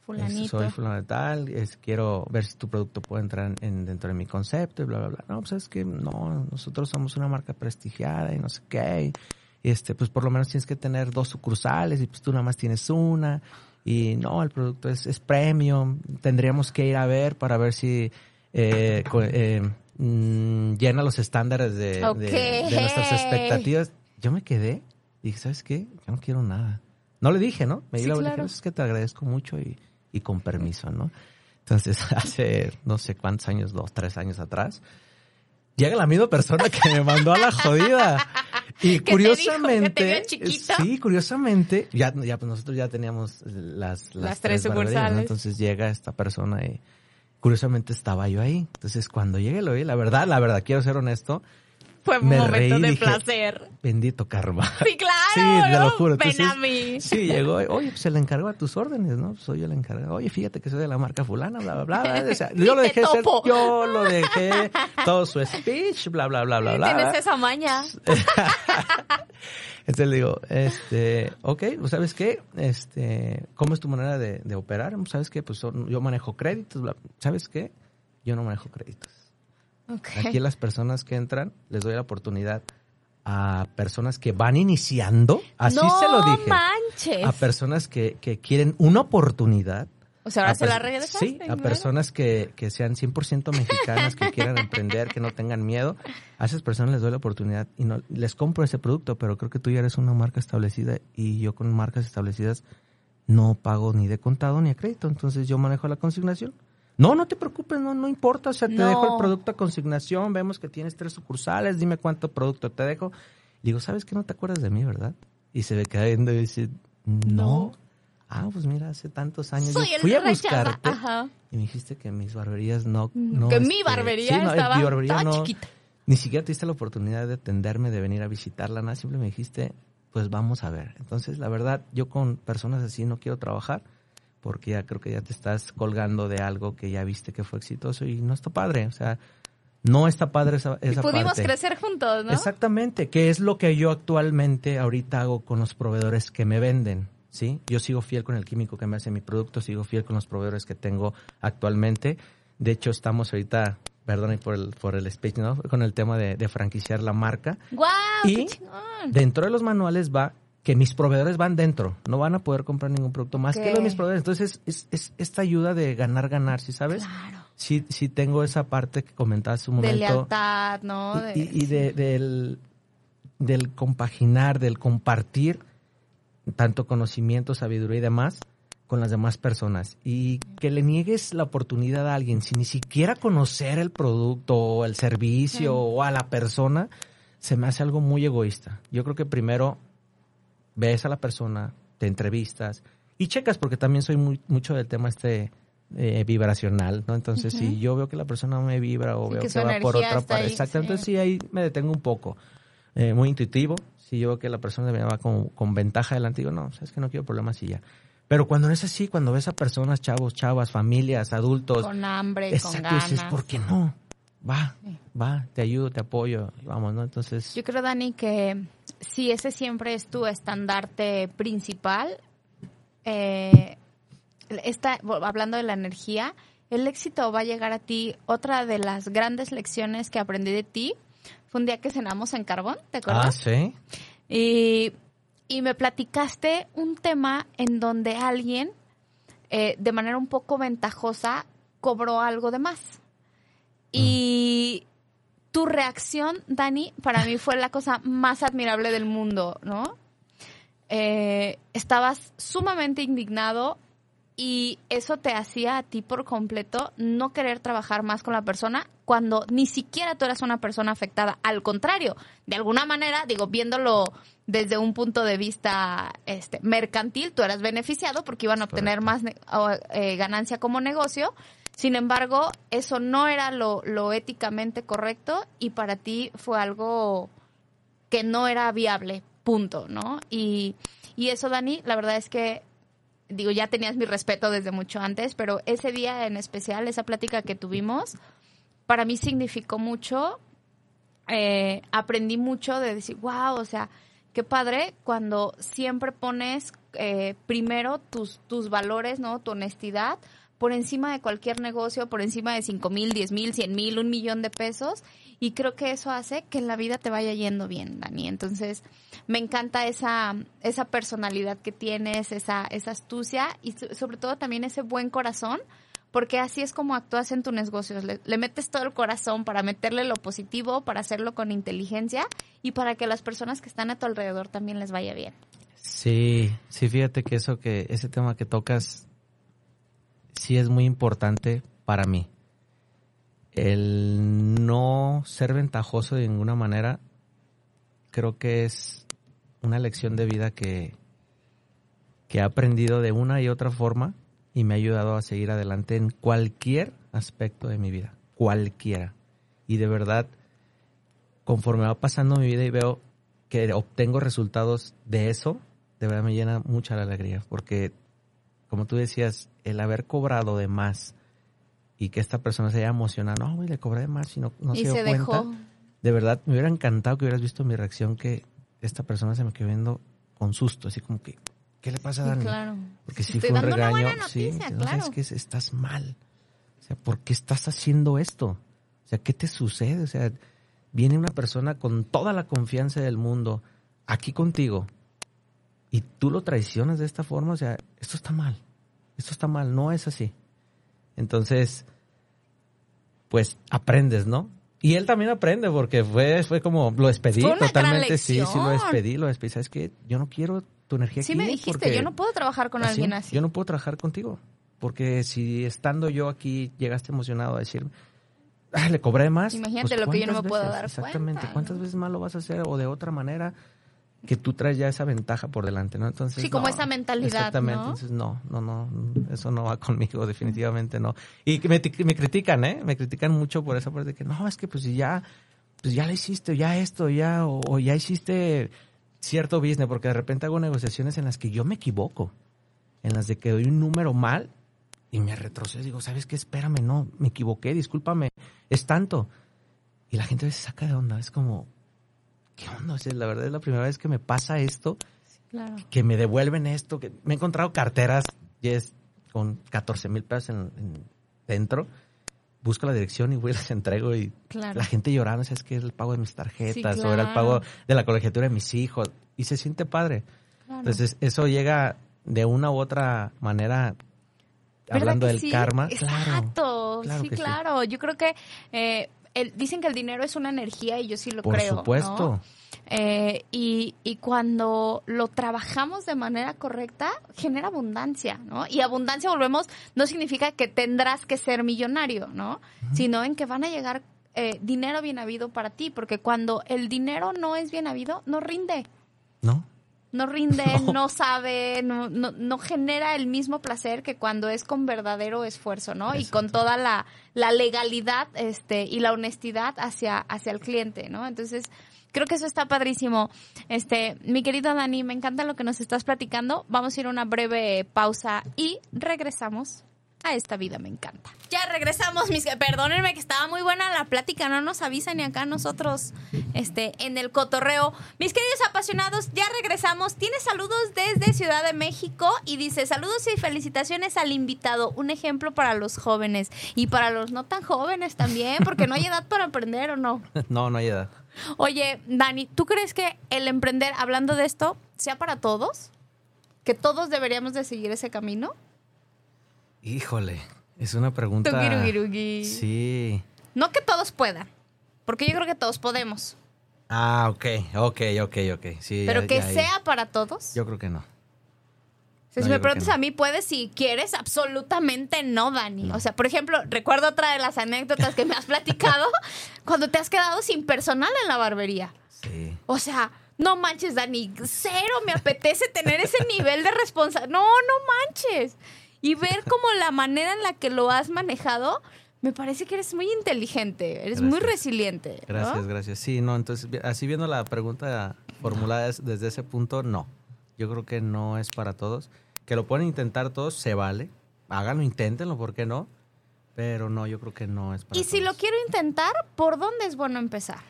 Fulanito. soy fulano de tal, es, quiero ver si tu producto puede entrar en, dentro de mi concepto y bla, bla, bla. No, pues es que no, nosotros somos una marca prestigiada y no sé qué. Y este, pues por lo menos tienes que tener dos sucursales y pues tú nada más tienes una. Y no, el producto es, es premium. Tendríamos que ir a ver para ver si eh, eh, mm, llena los estándares de, nuestras expectativas. Yo me quedé y dije, ¿sabes qué? Yo no quiero nada. No le dije, ¿no? Me dije, es que te agradezco mucho y, y con permiso, ¿no? Entonces, hace no sé cuántos años, dos, tres años atrás, llega la misma persona que me mandó a la jodida. Y curiosamente, sí, curiosamente, ya, ya pues nosotros ya teníamos las, las, tres, sucursales. Entonces llega esta persona y curiosamente estaba yo ahí. Entonces cuando llegué lo vi, la verdad, la verdad, quiero ser honesto, fue un momento de placer. Bendito karma. Sí, claro. Sí, te lo juro. Ven a mí. Sí, llegó, oye, pues se le encargó a tus órdenes, ¿no? Soy el encargado. Oye, fíjate que soy de la marca fulana, bla, bla, bla. yo lo dejé ser, yo lo dejé, todo su speech, bla, bla, bla, bla, bla. Tienes esa maña. Entonces le digo, este, ok, pues, ¿sabes qué? Este, ¿cómo es tu manera de, de operar? ¿Sabes qué? Pues yo manejo créditos, ¿sabes qué? Yo no manejo créditos. Aquí las personas que entran, les doy la oportunidad a personas que van iniciando, así se lo dije. Manches. A personas que, que quieren una oportunidad. O sea, ahora se la regresaste. Sí, a personas que, que sean 100% mexicanas, que quieran emprender, que no tengan miedo. A esas personas les doy la oportunidad y no les compro ese producto, pero creo que tú ya eres una marca establecida y yo con marcas establecidas no pago ni de contado ni a crédito. Entonces yo manejo la consignación. No, no te preocupes, no, no importa, o sea, te dejo el producto a consignación, vemos que tienes tres sucursales, dime cuánto producto te dejo. digo, ¿sabes que no te acuerdas de mí, verdad? Y se ve cayendo y dice, no. Ah, pues mira, hace tantos años yo fui a buscarte y me dijiste que mis barberías no... no que mi este, barbería estaba mi barbería no, chiquita. Ni siquiera te diste la oportunidad de atenderme, de venir a visitarla, nada, simplemente me dijiste, pues vamos a ver. Entonces, la verdad, yo con personas así no quiero trabajar porque ya creo que ya te estás colgando de algo que ya viste que fue exitoso y no está padre, o sea, no está padre esa, esa pudimos crecer juntos, ¿no? Exactamente, que es lo que yo actualmente ahorita hago con los proveedores que me venden, ¿sí? Yo sigo fiel con el químico que me hace mi producto, sigo fiel con los proveedores que tengo actualmente. De hecho, estamos ahorita, perdón por el, por el speech, ¿no? Con el tema de, franquiciar la marca. ¡Guau! y dentro de los manuales va que mis proveedores van dentro, no van a poder comprar ningún producto más que los mis proveedores. Entonces, es, es, esta ayuda de ganar, ganar, ¿sí sabes? Claro. Sí, sí tengo esa parte que comentaste un momento. De lealtad, ¿no? Y, de, del, del compaginar, del compartir tanto conocimiento, sabiduría y demás con las demás personas. Y que le niegues la oportunidad a alguien sin ni siquiera conocer el producto o el servicio o a la persona, se me hace algo muy egoísta. Yo creo que primero ves a la persona, te entrevistas y checas, porque también soy muy, mucho del tema este eh, vibracional, ¿no? Entonces, si yo veo que la persona me vibra o veo que, va por otra parte, exacto, entonces sí, ahí me detengo un poco. Eh, muy intuitivo, si yo veo que la persona me va con, con ventaja delante, digo, no, sabes que no quiero problemas y ya. Pero cuando no es así, cuando ves a personas, chavos, chavas, familias, adultos. Con hambre, con ganas. Dices, ¿por qué no? Va, va, te ayudo, te apoyo, vamos, ¿no? Entonces. Yo creo, Dani, que si ese siempre es tu estandarte principal, eh, hablando de la energía, el éxito va a llegar a ti. Otra de las grandes lecciones que aprendí de ti fue un día que cenamos en Carbón, ¿te acuerdas? Ah, sí. Y, me platicaste un tema en donde alguien, eh, de manera un poco ventajosa, cobró algo de más. Y tu reacción, Dani, para mí fue la cosa más admirable del mundo, ¿no? Eh, estabas sumamente indignado y eso te hacía a ti por completo no querer trabajar más con la persona cuando ni siquiera tú eras una persona afectada. Al contrario, de alguna manera, digo, viéndolo desde un punto de vista este, mercantil, tú eras beneficiado porque iban a obtener más eh, ganancia como negocio sin embargo, eso no era lo, éticamente correcto y para ti fue algo que no era viable, punto, ¿no? Y, y eso, Dani, la verdad es que, digo, ya tenías mi respeto desde mucho antes, pero ese día en especial, esa plática que tuvimos, para mí significó mucho, eh, aprendí mucho de decir, wow, o sea, qué padre cuando siempre pones eh, primero tus, tus valores, ¿no? Tu honestidad por encima de cualquier negocio, por encima de 5 mil, 10 mil, 100 mil, un millón de pesos. Y creo que eso hace que en la vida te vaya yendo bien, Dani. Entonces, me encanta esa, esa personalidad que tienes, esa, esa astucia y sobre todo también ese buen corazón porque así es como actúas en tus negocios. Le, le, metes todo el corazón para meterle lo positivo, para hacerlo con inteligencia y para que las personas que están a tu alrededor también les vaya bien. Sí, sí, fíjate que eso que ese tema que tocas sí es muy importante para mí. El no ser ventajoso de ninguna manera creo que es una lección de vida que, que he aprendido de una y otra forma y me ha ayudado a seguir adelante en cualquier aspecto de mi vida, cualquiera. Y de verdad, conforme va pasando mi vida y veo que obtengo resultados de eso, de verdad me llena mucha la alegría, porque como tú decías, el haber cobrado de más y que esta persona se haya emocionado, no, güey, le cobré de más y no, no se, dio cuenta. Dejó. De verdad, me hubiera encantado que hubieras visto mi reacción que esta persona se me quedó viendo con susto, así como que, ¿qué le pasa a Dani? claro. Porque si fue un regaño, sí, no que estás mal. O sea, ¿por qué estás haciendo esto? O sea, ¿qué te sucede? O sea, viene una persona con toda la confianza del mundo aquí contigo y tú lo traicionas de esta forma, o sea, esto está mal, esto está mal, no es así. Entonces, pues aprendes, ¿no? Y él también aprende porque fue, fue como, lo despedí totalmente, sí, sí, lo despedí, lo despedí. ¿Sabes qué? Yo no quiero tu energía sí aquí. Me dijiste, yo no puedo trabajar con alguien así. Yo no puedo trabajar contigo. Porque si estando yo aquí llegaste emocionado a decir, ah, le cobré más. Imagínate pues, lo que yo no me puedo dar Exactamente. ¿Cuántas veces más lo vas a hacer o de otra manera? que tú traes ya esa ventaja por delante, ¿no? Entonces, sí, como esa mentalidad, Exactamente, entonces no, no, no, eso no va conmigo, definitivamente no. Y me, me critican, ¿eh? Me critican mucho por esa parte de que, no, es que pues ya, pues ya lo hiciste, ya esto, ya, o, ya hiciste cierto business, porque de repente hago negociaciones en las que yo me equivoco, en las de que doy un número mal y me retrocedo, digo, ¿sabes qué? Espérame, no, me equivoqué, discúlpame, es tanto. Y la gente se saca de onda, es como, ¿qué onda? la verdad es la primera vez que me pasa esto, que me devuelven esto, que me he encontrado carteras yes, con 14 mil pesos en, dentro, busco la dirección y voy y las entrego y la gente llorando, es que es el pago de mis tarjetas o era el pago de la colegiatura de mis hijos y se siente padre. Entonces eso llega de una u otra manera hablando del karma. Exacto, claro, sí, claro. Yo creo que eh, dicen que el dinero es una energía y yo sí lo creo. Por supuesto. Eh, y, y, cuando lo trabajamos de manera correcta, genera abundancia, ¿no? Y abundancia, volvemos, no significa que tendrás que ser millonario, ¿no? Sino en que van a llegar eh, dinero bien habido para ti, porque cuando el dinero no es bien habido, no rinde. ¿No? no rinde, no, sabe, no, no, no, genera el mismo placer que cuando es con verdadero esfuerzo, ¿no? Y con toda la, la, legalidad este, y la honestidad hacia, hacia el cliente, ¿no? Entonces, creo que eso está padrísimo. Este, mi querido Dani, me encanta lo que nos estás platicando. Vamos a ir a una breve pausa y regresamos a esta vida me encanta. Ya regresamos, mis perdónenme que estaba muy buena la plática, no nos avisan ni acá nosotros este en el cotorreo. Mis queridos apasionados, ya regresamos. Tiene saludos desde Ciudad de México y dice, "Saludos y felicitaciones al invitado, un ejemplo para los jóvenes y para los no tan jóvenes también, porque no hay edad para aprender o no." No, no hay edad. Oye, Dani, ¿tú crees que el emprender hablando de esto sea para todos? ¿Que todos deberíamos de seguir ese camino? Híjole, es una pregunta. Sí. No que todos puedan, porque yo creo que todos podemos. Ah, ok, ok, ok, ok. Sí, Pero que sea para todos. Yo creo que no. Si me preguntas a mí, puedes si quieres, absolutamente no, Dani. O sea, por ejemplo, recuerdo otra de las anécdotas que me has platicado cuando te has quedado sin personal en la barbería. Sí. O sea, no manches, Dani, cero me apetece tener ese nivel de responsabilidad. No, no manches y ver como la manera en la que lo has manejado, me parece que eres muy inteligente, eres muy resiliente. Gracias, gracias. Sí, no, entonces, así viendo la pregunta formulada desde ese punto, no. Yo creo que no es para todos. Que lo pueden intentar todos, se vale. Háganlo, inténtenlo, ¿por qué no? Pero no, yo creo que no es para Y si lo quiero intentar, ¿por dónde es bueno empezar?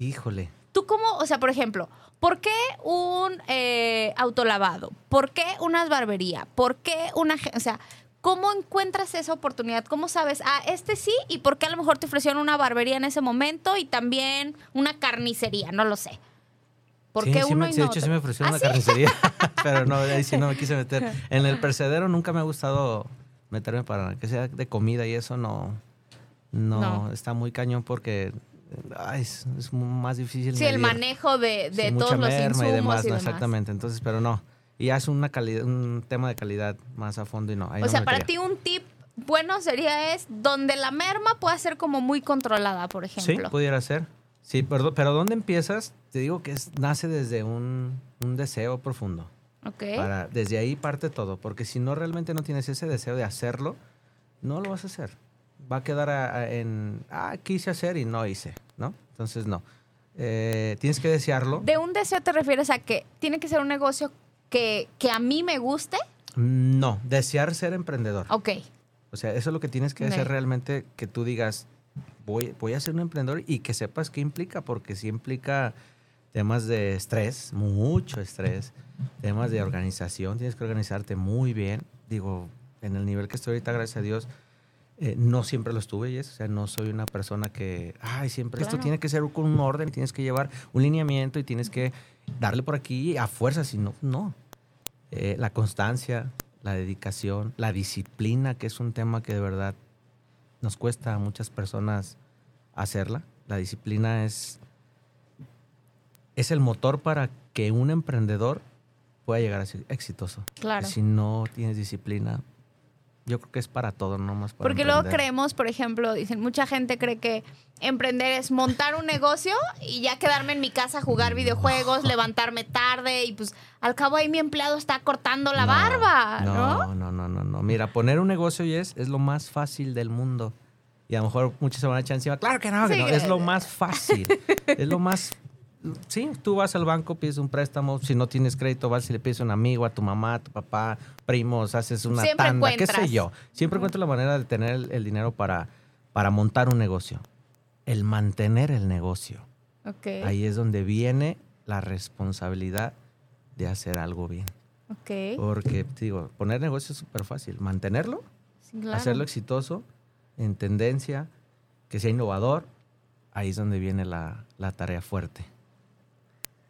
Híjole. ¿Tú cómo, o sea, por ejemplo, ¿Por qué un eh, autolavado? ¿Por qué una barbería? ¿Por qué una... O sea, ¿cómo encuentras esa oportunidad? ¿Cómo sabes, ah, este sí, y por qué a lo mejor te ofrecieron una barbería en ese momento y también una carnicería? No lo sé. ¿Por qué uno y sí, de hecho sí me ofrecieron ¿Ah, una carnicería, pero no, ahí sí no me quise meter. En el percedero nunca me ha gustado meterme para que sea de comida y eso no, no, está muy cañón porque es, más difícil. Sí, el manejo de, todos los insumos y demás, exactamente. Entonces, pero no. Y ya es una calidad, un tema de calidad más a fondo y no. o sea, para ti un tip bueno sería es donde la merma pueda ser como muy controlada, por ejemplo. Sí, pudiera ser. Sí, pero, pero ¿dónde empiezas? Te digo que nace desde un, deseo profundo. Ok. Para, desde ahí parte todo, porque si no realmente no tienes ese deseo de hacerlo, no lo vas a hacer. Va a quedar en, ah, quise hacer y no hice, ¿no? Entonces, no. Eh, tienes que desearlo. ¿De un deseo te refieres a que tiene que ser un negocio que, que a mí me guste? No, desear ser emprendedor. Ok. O sea, eso es lo que tienes que hacer realmente, que tú digas, voy, voy a ser un emprendedor y que sepas qué implica, porque sí implica temas de estrés, mucho estrés, temas de organización, tienes que organizarte muy bien. Digo, en el nivel que estoy ahorita, gracias a Dios, eh, no siempre lo estuve, o sea, no soy una persona que, ay, siempre esto tiene que ser con un orden, tienes que llevar un lineamiento y tienes que darle por aquí a fuerza, si no, no. Eh, la constancia, la dedicación, la disciplina, que es un tema que de verdad nos cuesta a muchas personas hacerla. La disciplina es, es el motor para que un emprendedor pueda llegar a ser exitoso. Claro. Si no tienes disciplina, yo creo que es para todo, no más para Porque luego creemos, por ejemplo, dicen, mucha gente cree que emprender es montar un negocio y ya quedarme en mi casa a jugar videojuegos, levantarme tarde y pues al cabo ahí mi empleado está cortando la barba, ¿no? No, no, no, no, Mira, poner un negocio y es, es lo más fácil del mundo. Y a lo mejor muchos se van a echar encima. Claro que no, que no. es lo más fácil. es lo más sí, tú vas al banco, pides un préstamo, si no tienes crédito, vas y le pides a un amigo, a tu mamá, a tu papá, primos, haces una tanda, qué sé yo. Siempre encuentro la manera de tener el, dinero para, para montar un negocio. El mantener el negocio. Ahí es donde viene la responsabilidad de hacer algo bien. Porque, digo, poner negocio es súper fácil. Mantenerlo, hacerlo exitoso, en tendencia, que sea innovador, ahí es donde viene la tarea fuerte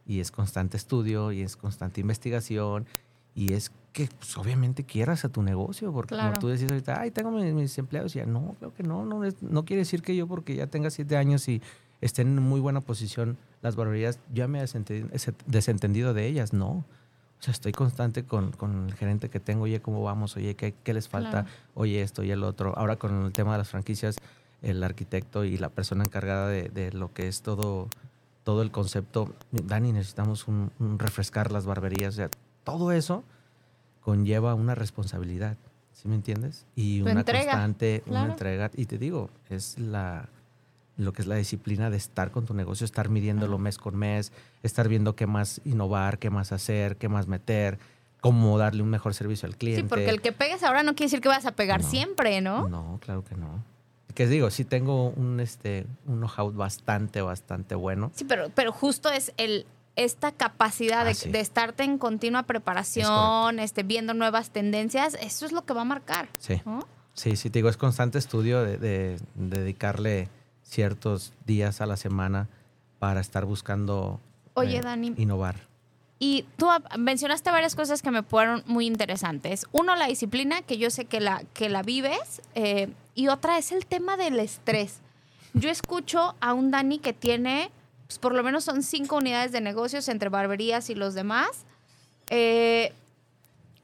y es constante estudio y es constante investigación y es que pues, obviamente quieras a tu negocio, porque como tú decís ahorita, ay, tengo mis, empleados, y ya no, creo que no, no, no quiere decir que yo porque ya tenga siete años y esté en muy buena posición, las barberías, ya me he desentendido de ellas, no. O sea, estoy constante con, con, el gerente que tengo, oye, ¿cómo vamos? Oye, ¿qué, qué les falta? Oye, esto y el otro. Ahora con el tema de las franquicias, el arquitecto y la persona encargada de, de lo que es todo todo el concepto, Dani, necesitamos un, refrescar las barberías, o sea, todo eso conlleva una responsabilidad, ¿sí me entiendes? Y una constante, una entrega, y te digo, es la lo que es la disciplina de estar con tu negocio, estar midiéndolo mes con mes, estar viendo qué más innovar, qué más hacer, qué más meter, cómo darle un mejor servicio al cliente. Sí, porque el que pegues ahora no quiere decir que vas a pegar siempre, ¿no? No, claro que no que digo, sí tengo un, este, un know-how bastante, bastante bueno. Sí, pero, pero justo es el, esta capacidad de, ah, estarte en continua preparación, este, viendo nuevas tendencias, eso es lo que va a marcar. Sí. Sí, sí, te digo, es constante estudio de, dedicarle ciertos días a la semana para estar buscando Oye, eh, Dani, innovar. Y tú mencionaste varias cosas que me fueron muy interesantes. Uno, la disciplina, que yo sé que la, que la vives. Eh, y otra es el tema del estrés. Yo escucho a un Dani que tiene, pues por lo menos son cinco unidades de negocios entre barberías y los demás. Eh,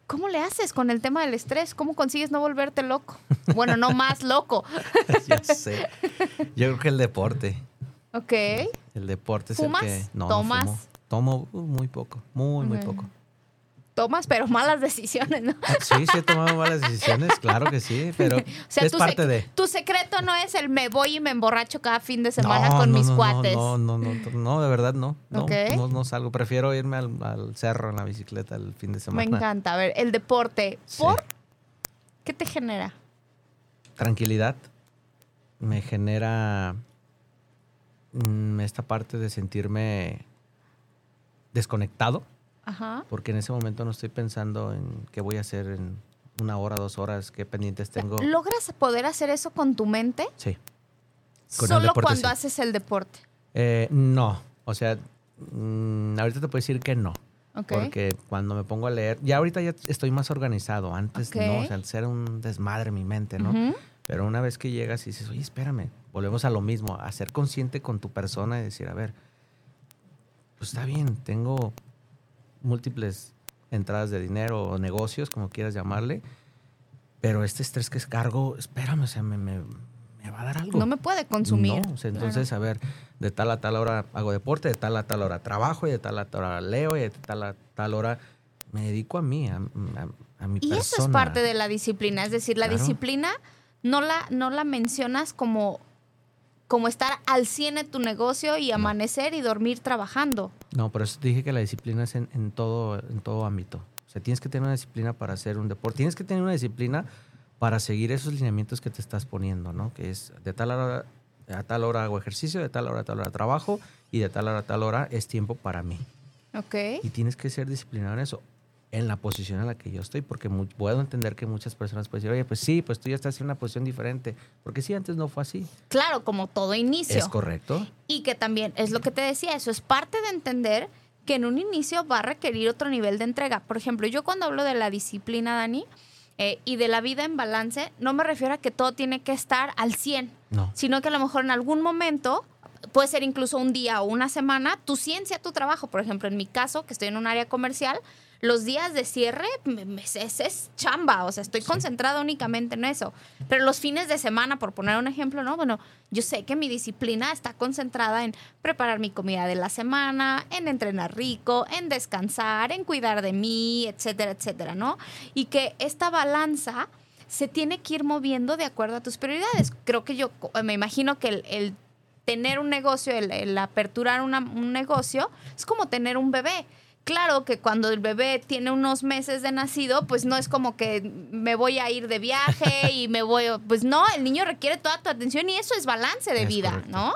¿Cómo le haces con el tema del estrés? ¿Cómo consigues no volverte loco? Bueno, no más loco. ya sé. Yo creo que el deporte. Ok. El deporte es el que... No, ¿Tomas? No Tomo uh, muy poco, muy, muy poco tomas, pero malas decisiones, ¿no? Sí, sí he tomado malas decisiones, claro que sí, pero es parte de... Tu secreto no es el me voy y me emborracho cada fin de semana con mis cuates. No, no, no, no, de verdad no. No, no, salgo. Prefiero irme al, cerro en la bicicleta el fin de semana. Me encanta. A ver, el deporte, ¿por qué te genera? Tranquilidad. Me genera mm, esta parte de sentirme desconectado porque en ese momento no estoy pensando en qué voy a hacer en una hora, dos horas, qué pendientes tengo. ¿Logras poder hacer eso con tu mente? Sí. Solo cuando haces el deporte. Eh, no. O sea, mm, ahorita te puedo decir que no. Porque cuando me pongo a leer, ya ahorita ya estoy más organizado. Antes no, o sea, ser un desmadre en mi mente, ¿no? Pero una vez que llegas y dices, oye, espérame, volvemos a lo mismo, a ser consciente con tu persona y decir, a ver, pues está bien, tengo múltiples entradas de dinero o negocios, como quieras llamarle, pero este estrés que es cargo, espérame, o sea, me, me, va a dar algo. No me puede consumir. No, entonces, a ver, de tal a tal hora hago deporte, de tal a tal hora trabajo, y de tal a tal hora leo, y de tal a tal hora me dedico a mí, a, a, mi y persona. Y eso es parte de la disciplina, es decir, la disciplina no la, no la mencionas como, como estar al 100 en tu negocio y amanecer y dormir trabajando. No, pero eso dije que la disciplina es en, en, todo, en todo ámbito. O sea, tienes que tener una disciplina para hacer un deporte. Tienes que tener una disciplina para seguir esos lineamientos que te estás poniendo, ¿no? Que es de tal hora a tal hora hago ejercicio, de tal hora a tal hora trabajo y de tal hora a tal hora es tiempo para mí. Ok. Y tienes que ser disciplinado en eso, en la posición en la que yo estoy, porque puedo entender que muchas personas pueden decir, oye, pues sí, pues tú ya estás en una posición diferente, porque sí, antes no fue así. Claro, como todo inicio. Es correcto. Y que también es lo que te decía, eso es parte de entender que en un inicio va a requerir otro nivel de entrega. Por ejemplo, yo cuando hablo de la disciplina, Dani, eh, y de la vida en balance, no me refiero a que todo tiene que estar al 100, sino que a lo mejor en algún momento, puede ser incluso un día o una semana, tu ciencia, tu trabajo. Por ejemplo, en mi caso, que estoy en un área comercial, los días de cierre me, es, chamba, o sea, estoy concentrada únicamente en eso. Pero los fines de semana, por poner un ejemplo, ¿no? Bueno, yo sé que mi disciplina está concentrada en preparar mi comida de la semana, en entrenar rico, en descansar, en cuidar de mí, etcétera, etcétera, ¿no? Y que esta balanza se tiene que ir moviendo de acuerdo a tus prioridades. Creo que yo me imagino que el, tener un negocio, el, aperturar un negocio, es como tener un bebé claro que cuando el bebé tiene unos meses de nacido, pues no es como que me voy a ir de viaje y me voy, pues no, el niño requiere toda tu atención y eso es balance de vida, ¿no?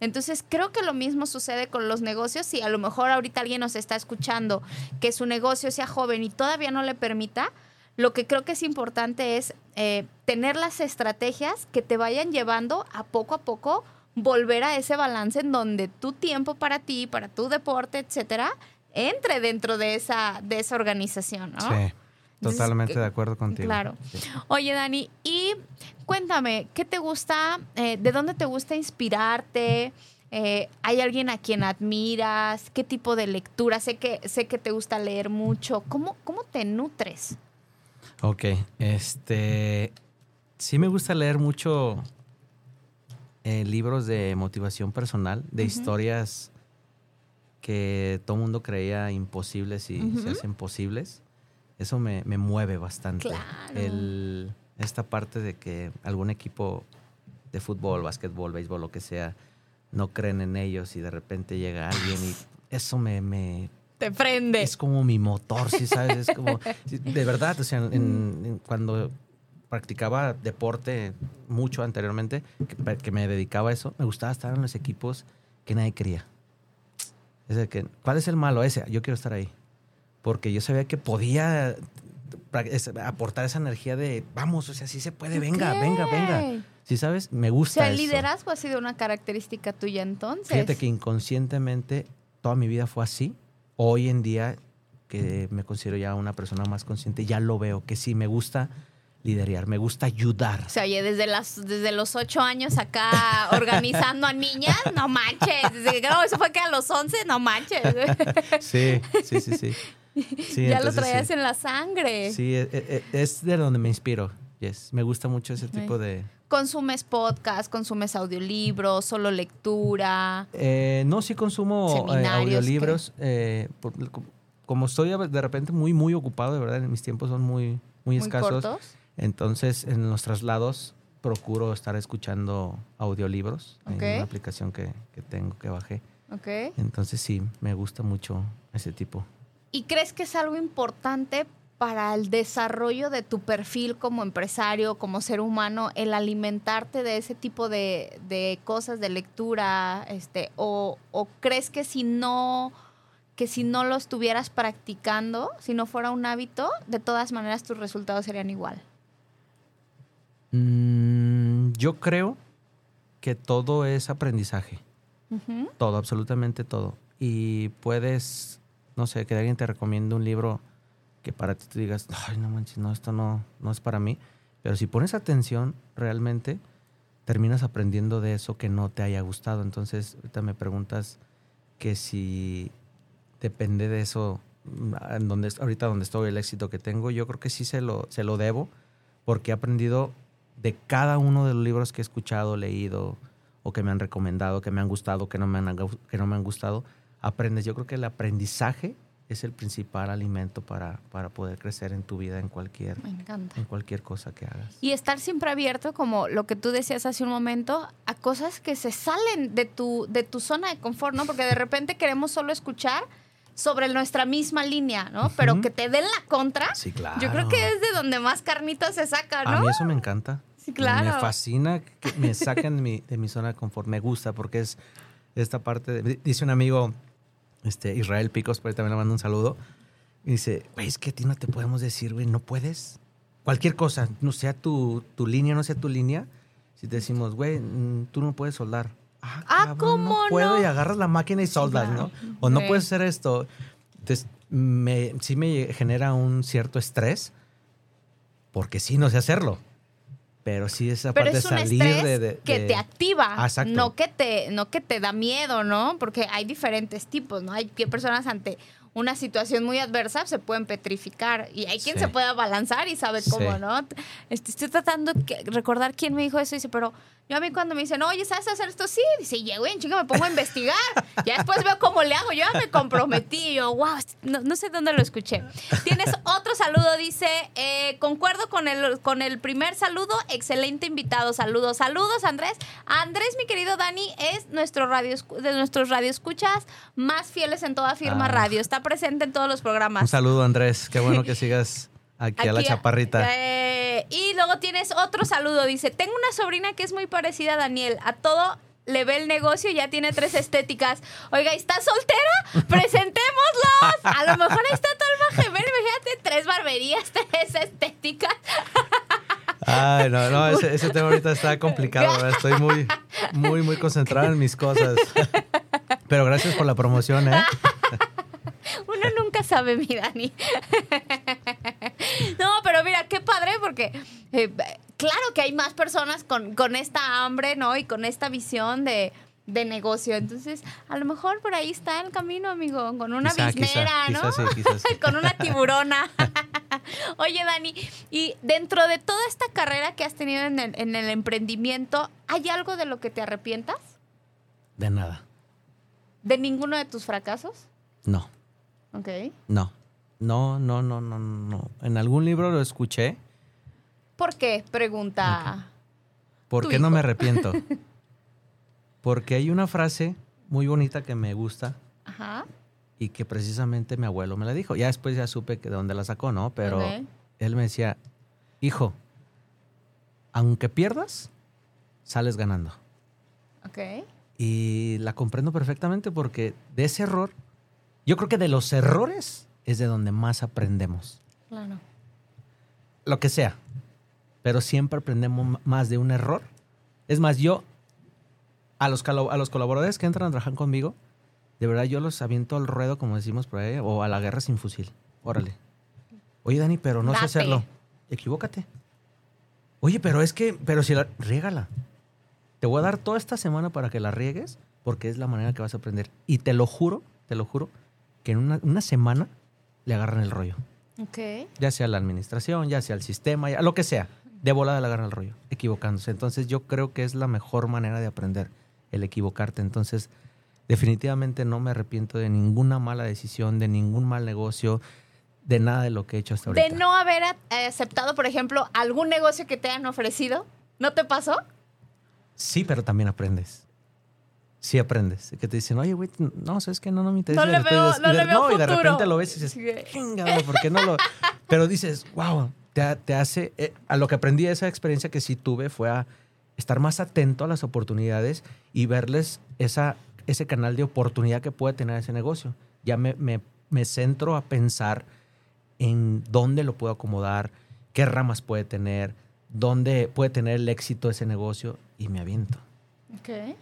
Entonces creo que lo mismo sucede con los negocios. Si a lo mejor ahorita alguien nos está escuchando que su negocio sea joven y todavía no le permita, lo que creo que es importante es eh, tener las estrategias que te vayan llevando a poco a poco volver a ese balance en donde tu tiempo para ti, para tu deporte, etcétera, entre dentro de esa, de esa organización, ¿no? Sí. Totalmente de acuerdo contigo. Claro. Oye, Dani, y cuéntame, ¿qué te gusta, eh, de dónde te gusta inspirarte? Eh, ¿Hay alguien a quien admiras? ¿Qué tipo de lectura? Sé que, sé que te gusta leer mucho. ¿Cómo, cómo te nutres? Ok, este, sí me gusta leer mucho eh, libros de motivación personal, de historias que todo el mundo creía imposibles y se hacen posibles, eso me, mueve bastante. El, esta parte de que algún equipo de fútbol, básquetbol, béisbol, lo que sea, no creen en ellos y de repente llega alguien y eso me... me te prende. Es como mi motor, ¿sí sabes? Es como, de verdad, o sea, cuando practicaba deporte mucho anteriormente, que, que, me dedicaba a eso, me gustaba estar en los equipos que nadie quería. Es de que, ¿cuál es el malo ese? Yo quiero estar ahí. Porque yo sabía que podía aportar esa energía de, vamos, o sea, sí se puede, venga, venga, venga. ¿Sí sabes? Me gusta. O sea, el liderazgo ha sido una característica tuya entonces. Fíjate que inconscientemente toda mi vida fue así. Hoy en día, que me considero ya una persona más consciente, ya lo veo, que sí me gusta liderar, me gusta ayudar. O sea, oye, desde, las, desde los ocho años acá organizando a niñas, no manches. no, eso fue que a los once, no manches. Sí, sí, sí, sí. ya lo traías en la sangre. Sí, e, e, e, es, de donde me inspiro. Yes. Me gusta mucho ese tipo de... ¿Consumes podcast, consumes audiolibros, solo lectura? Eh, no, sí consumo eh, audiolibros. Eh, como estoy de repente muy, muy ocupado, de verdad, en mis tiempos son muy, muy, escasos. Cortos? Entonces, en los traslados procuro estar escuchando audiolibros en una aplicación que, tengo, que bajé. Okay. Entonces, sí, me gusta mucho ese tipo. ¿Y crees que es algo importante para el desarrollo de tu perfil como empresario, como ser humano, el alimentarte de ese tipo de, cosas, de lectura, este, o, o, crees que si no que si no lo estuvieras practicando, si no fuera un hábito, de todas maneras tus resultados serían igual? Mm, yo creo que todo es aprendizaje. Todo, absolutamente todo. Y puedes no sé, que alguien te recomiende un libro que para ti te digas, ay, no manches, no, esto no, no es para mí. Pero si pones atención, realmente terminas aprendiendo de eso que no te haya gustado. Entonces, ahorita me preguntas que si depende de eso, en donde, ahorita donde estoy, el éxito que tengo, yo creo que sí se lo, se lo debo, porque he aprendido de cada uno de los libros que he escuchado, leído, o que me han recomendado, que me han gustado, que no me han, que no me han gustado, aprendes. Yo creo que el aprendizaje es el principal alimento para, para poder crecer en tu vida en cualquier, en cualquier cosa que hagas. Y estar siempre abierto, como lo que tú decías hace un momento, a cosas que se salen de tu, de tu zona de confort, ¿no? Porque de repente queremos solo escuchar sobre nuestra misma línea, ¿no? Pero que te den la contra. Sí, claro. Yo creo que es de donde más carnita se saca, ¿no? A mí eso me encanta. Sí, claro. Me fascina que me saquen de mi, de mi zona de confort. Me gusta porque es esta parte. dice un amigo, este, Israel Picos, por ahí también le mando un saludo. Y dice, güey, es que a ti no te podemos decir, güey, no puedes. Cualquier cosa, no sea tu, tu línea, no sea tu línea. Si te decimos, güey, mm, tú no puedes soldar. Ah, ah ¿cómo no? puedo y agarras la máquina y soldas, ¿no? O no puedes hacer esto. Entonces, me, sí me genera un cierto estrés porque sí no sé hacerlo. Pero sí esa parte de salir de, que te activa, no que te no que te da miedo, ¿no? Porque hay diferentes tipos, ¿no? Hay personas ante una situación muy adversa se pueden petrificar y hay quien se puede balanzar y sabe cómo, ¿no? Este, estoy tratando de recordar quién me dijo eso y dice, pero yo a mí cuando me dicen, oye, ¿sabes hacer esto? Sí, dice, llego en chinga, me pongo a investigar. ya después veo cómo le hago. Yo ya me comprometí. Yo, wow, no, sé dónde lo escuché. Tienes otro saludo, dice, eh, concuerdo con el, con el primer saludo. Excelente invitado. Saludos, saludos, Andrés. Andrés, mi querido Dani, es nuestro radio, de nuestros radioescuchas más fieles en toda firma ah. radio. Está presente en todos los programas. Un saludo, Andrés. Qué bueno que sigas aquí, a la chaparrita. Eh, y luego tienes otro saludo. Dice, tengo una sobrina que es muy parecida a Daniel. A todo le ve el negocio y ya tiene tres estéticas. Oiga, ¿está soltera? Presentémoslos. A lo mejor está todo el gemelo. Imagínate, tres barberías, tres estéticas. Ay, no, no, ese, ese, tema ahorita está complicado. Estoy muy, muy, muy concentrado en mis cosas. Pero gracias por la promoción, ¿eh? Nunca sabe, mi Dani. No, pero mira, qué padre porque eh, claro que hay más personas con, con, esta hambre, ¿no? Y con esta visión de, de, negocio. Entonces, a lo mejor por ahí está el camino, amigo, con una biznera, ¿no? con una tiburona. Oye, Dani, y dentro de toda esta carrera que has tenido en el, en el emprendimiento, ¿hay algo de lo que te arrepientas? De nada. ¿De ninguno de tus fracasos? No. Ok. No. No, no, no, no, no. En algún libro lo escuché. ¿Por qué? Pregunta. ¿Por qué no me arrepiento? Porque hay una frase muy bonita que me gusta. Ajá. Y que precisamente mi abuelo me la dijo. Ya después ya supe que de dónde la sacó, ¿no? Pero él me decía, hijo, aunque pierdas, sales ganando. Ok. Y la comprendo perfectamente porque de ese error, yo creo que de los errores es de donde más aprendemos. Claro. Lo que sea. Pero siempre aprendemos más de un error. Es más, yo, a los, a los colaboradores que entran a trabajar conmigo, de verdad yo los aviento al ruedo, como decimos por ahí, o a la guerra sin fusil. Órale. Oye, Dani, pero no sé hacerlo. Equivócate. Oye, pero es que, pero si la, riégala. Te voy a dar toda esta semana para que la riegues, porque es la manera que vas a aprender. Y te lo juro, te lo juro, que en una, una semana le agarran el rollo. Okay. Ya sea la administración, ya sea el sistema, ya, lo que sea. De volada le agarran el rollo, equivocándose. Entonces yo creo que es la mejor manera de aprender, el equivocarte. Entonces definitivamente no me arrepiento de ninguna mala decisión, de ningún mal negocio, de nada de lo que he hecho hasta ahorita. De no haber aceptado, por ejemplo, algún negocio que te han ofrecido. ¿No te pasó? Sí, pero también aprendes sí aprendes. Que te dicen, oye, güey, no, ¿sabes qué? No, no me interesa. No le veo, no le veo No, y de repente lo ves y dices, chingada, ¿por qué no lo...? Pero dices, wow, te, te hace... Eh, a lo que aprendí de esa experiencia que sí tuve fue a estar más atento a las oportunidades y verles esa, ese canal de oportunidad que puede tener ese negocio. Ya me, me, me centro a pensar en dónde lo puedo acomodar, qué ramas puede tener, dónde puede tener el éxito ese negocio y me aviento. Ok.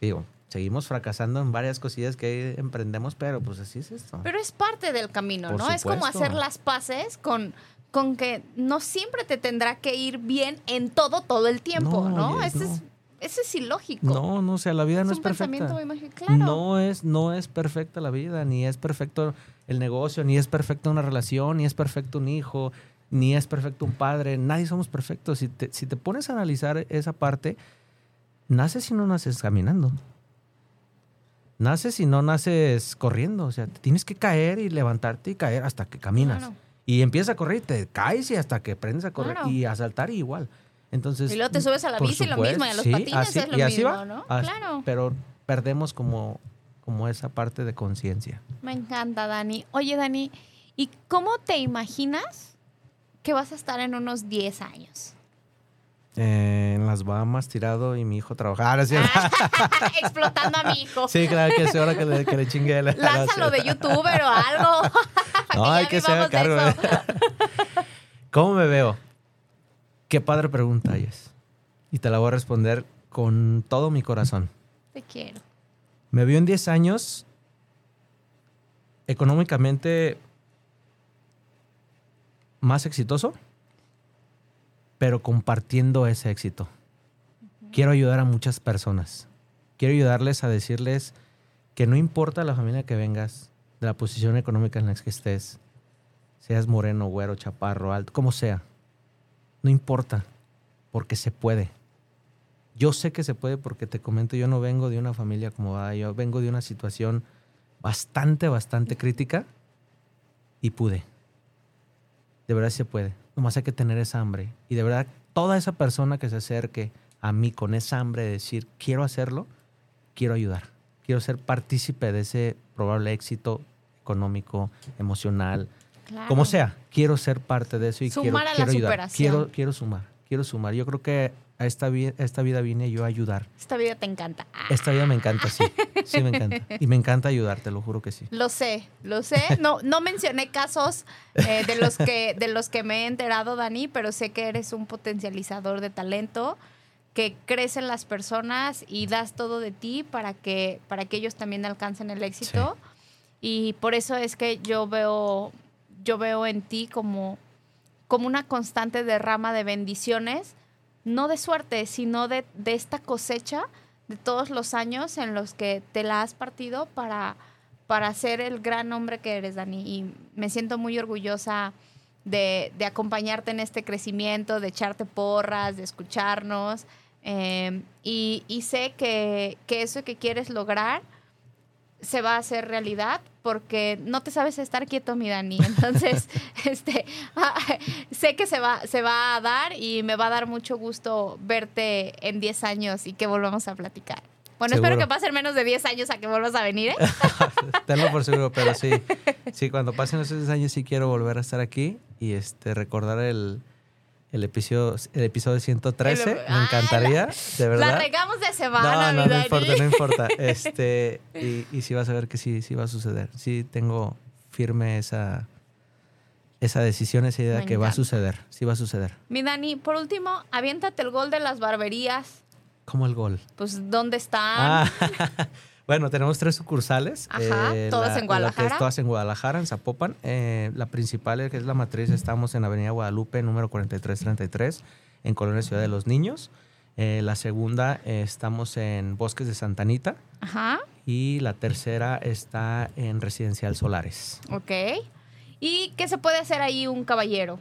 Digo, seguimos fracasando en varias cosillas que emprendemos, pero pues así es esto. Pero es parte del camino, ¿no? Es como hacer las paces con, con que no siempre te tendrá que ir bien en todo, todo el tiempo, ¿no? Eso, Es, eso es ilógico. No, no, o sea, la vida no es perfecta. Claro. No es, no es perfecta la vida, ni es perfecto el negocio, ni es perfecta una relación, ni es perfecto un hijo, ni es perfecto un padre. Nadie somos perfectos. Si te, si te pones a analizar esa parte, naces y no naces caminando. Naces y no naces corriendo. O sea, tienes que caer y levantarte y caer hasta que caminas. Y empiezas a correr y te caes y hasta que aprendes a correr y a saltar igual. Entonces, y luego te subes a la bici lo mismo, y a los patines es lo mismo, ¿no? claro. Pero perdemos como, como esa parte de conciencia. Me encanta, Dani. Oye, Dani, ¿y cómo te imaginas que vas a estar en unos 10 años? Eh, en las Bahamas tirado y mi hijo trabajando. Explotando a mi hijo. Sí, claro que es hora que le, que le chingue. La, Lánzalo de youtuber o algo. no, hay que ser cargo. ¿Cómo me veo? Qué padre pregunta, es. Y te la voy a responder con todo mi corazón. Te quiero. Me veo en 10 años económicamente más exitoso pero compartiendo ese éxito. Quiero ayudar a muchas personas. Quiero ayudarles a decirles que no importa la familia que vengas, de la posición económica en la que estés, seas moreno, güero, chaparro, alto, como sea. No importa, porque se puede. Yo sé que se puede porque te comento, yo no vengo de una familia como va, yo vengo de una situación bastante, bastante crítica y pude. De verdad se puede. Nomás hay que tener esa hambre. Y de verdad, toda esa persona que se acerque a mí con esa hambre de decir, quiero hacerlo, quiero ayudar. Quiero ser partícipe de ese probable éxito económico, emocional, como sea. Quiero ser parte de eso y quiero, quiero ayudar. Quiero, quiero sumar, quiero sumar. Yo creo que a esta, vida, esta vida vine yo a ayudar. Esta vida te encanta. Esta vida me encanta, sí. Sí, me encanta. Y me encanta ayudar, te lo juro que sí. Lo sé, lo sé. No, no mencioné casos eh, de, los que, de los que me he enterado, Dani, pero sé que eres un potencializador de talento, que crecen las personas y das todo de ti para que, para que ellos también alcancen el éxito. Y por eso es que yo veo, yo veo en ti como, como una constante derrama de bendiciones no de suerte, sino de, esta cosecha de todos los años en los que te la has partido para, para ser el gran hombre que eres, Dani. Y me siento muy orgullosa de, acompañarte en este crecimiento, de echarte porras, de escucharnos. Eh, y, sé que, que, eso que quieres lograr se va a hacer realidad porque no te sabes estar quieto, mi Dani. Entonces, este, sé que se va, se va a dar y me va a dar mucho gusto verte en 10 años y que volvamos a platicar. Bueno, espero que pasen menos de 10 años a que vuelvas a venir, ¿eh? Tenlo por seguro, pero sí. Sí, cuando pasen esos 10 años sí quiero volver a estar aquí y este recordar el, el episodio, el episodio 113. me encantaría, de verdad. La regamos de semana, No, no, no importa, no importa. Este, y, y sí vas a ver que sí, sí va a suceder. Sí tengo firme esa, esa decisión, esa idea que va a suceder. Sí va a suceder. Mi Dani, por último, aviéntate el gol de las barberías. ¿Cómo el gol? Pues, ¿dónde están? Ah. Bueno, tenemos tres sucursales. Ajá, eh, todas en Guadalajara. todas en Guadalajara, en Zapopan. Eh, la principal, que es la matriz, estamos en Avenida Guadalupe, número 4333, en Colonia Ciudad de los Niños. Eh, la segunda, estamos en Bosques de Santanita. Ajá. Y la tercera está en Residencial Solares. Ok. ¿Y qué se puede hacer ahí un caballero?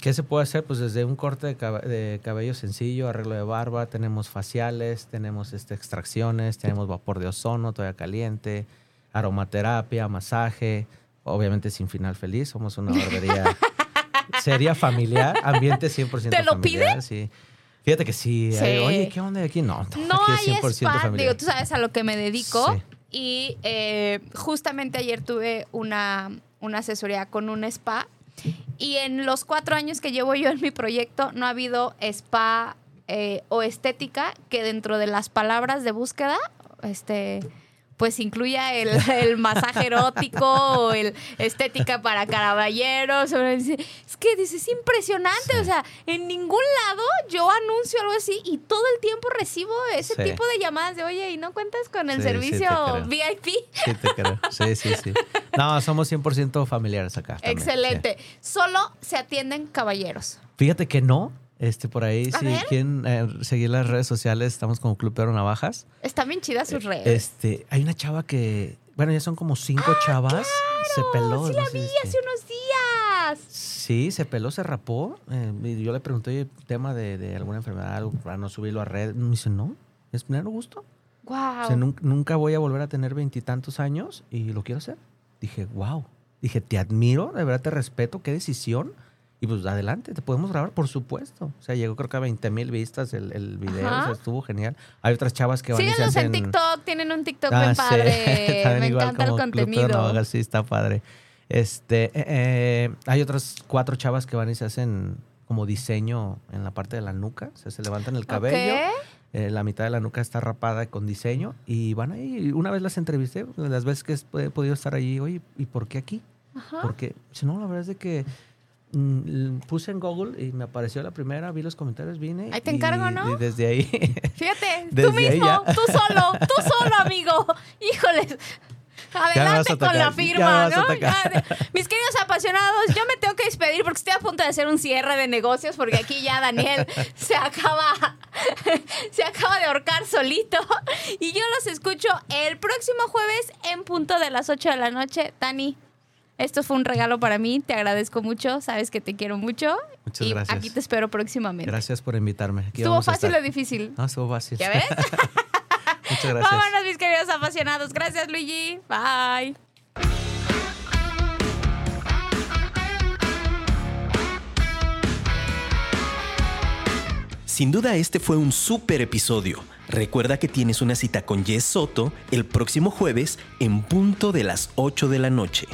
¿Qué se puede hacer? Pues desde un corte de, cabello sencillo, arreglo de barba, tenemos faciales, tenemos este, extracciones, tenemos vapor de ozono, toalla caliente, aromaterapia, masaje, obviamente sin final feliz, somos una barbería seria, familiar, ambiente 100% ¿Te lo pide? Sí. Fíjate que sí. Oye, ¿qué onda de aquí? No, no aquí es 100% spa. Familiar. Digo, tú sabes a lo que me dedico. Y eh, justamente ayer tuve una, una asesoría con un spa y en los cuatro años que llevo yo en mi proyecto, no ha habido spa eh, o estética que dentro de las palabras de búsqueda este, pues incluya el, masaje erótico o el estética para caballeros. Es que dices, es impresionante. O sea, en ningún lado yo anuncio algo así y todo el tiempo recibo ese tipo de llamadas de, oye, ¿y no cuentas con el servicio VIP? Sí, te creo. Sí, sí, sí. No, somos 100% familiares acá. Excelente. Solo se atienden caballeros. Fíjate que no. Este, por ahí, si quieren eh, seguir las redes sociales, estamos como Club Pedro Navajas. Están bien chidas sus redes. Este, hay una chava que, bueno, ya son como cinco ah, chavas. se peló. Sí, la vi hace unos días. Sí, se peló, se rapó. Eh, y yo le pregunté tema de, alguna enfermedad, algo para no subirlo a red. Me dice, no, es mero gusto. Wow. O sea, nunca, voy a volver a tener veintitantos años y lo quiero hacer. Dije, wow. Dije, te admiro, de verdad te respeto, qué decisión y pues adelante, te podemos grabar, por supuesto. O sea, llegó creo que a 20 mil vistas el, el video, o sea, estuvo genial. Hay otras chavas que van y se hacen... en TikTok, tienen un TikTok ah, padre. Me encanta el contenido. sí, está padre. Este, eh, eh, hay otras cuatro chavas que van y se hacen como diseño en la parte de la nuca. O sea, se levantan el cabello. Eh, la mitad de la nuca está rapada con diseño y van ahí. Una vez las entrevisté, las veces que he podido estar allí, oye, ¿y por qué aquí? Porque, si no, la verdad es de que puse en Google y me apareció la primera, vi los comentarios, vine. Ahí te encargo, ¿no? Y desde ahí. Fíjate, tú mismo, tú solo, tú solo, amigo. Híjoles. Adelante con la firma, ¿no? mis queridos apasionados, yo me tengo que despedir porque estoy a punto de hacer un cierre de negocios porque aquí ya Daniel se acaba se acaba de ahorcar solito y yo los escucho el próximo jueves en punto de las 8 de la noche. Dani, esto fue un regalo para mí, te agradezco mucho, sabes que te quiero mucho. Muchas y gracias. Aquí te espero próximamente. Gracias por invitarme. ¿Estuvo fácil o difícil? No, estuvo fácil. ¿Ya ves? Muchas gracias. Vámonos, mis queridos apasionados. Gracias, Luigi. Bye. Sin duda este fue un súper episodio. Recuerda que tienes una cita con Jess Soto el próximo jueves en punto de las 8 de la noche.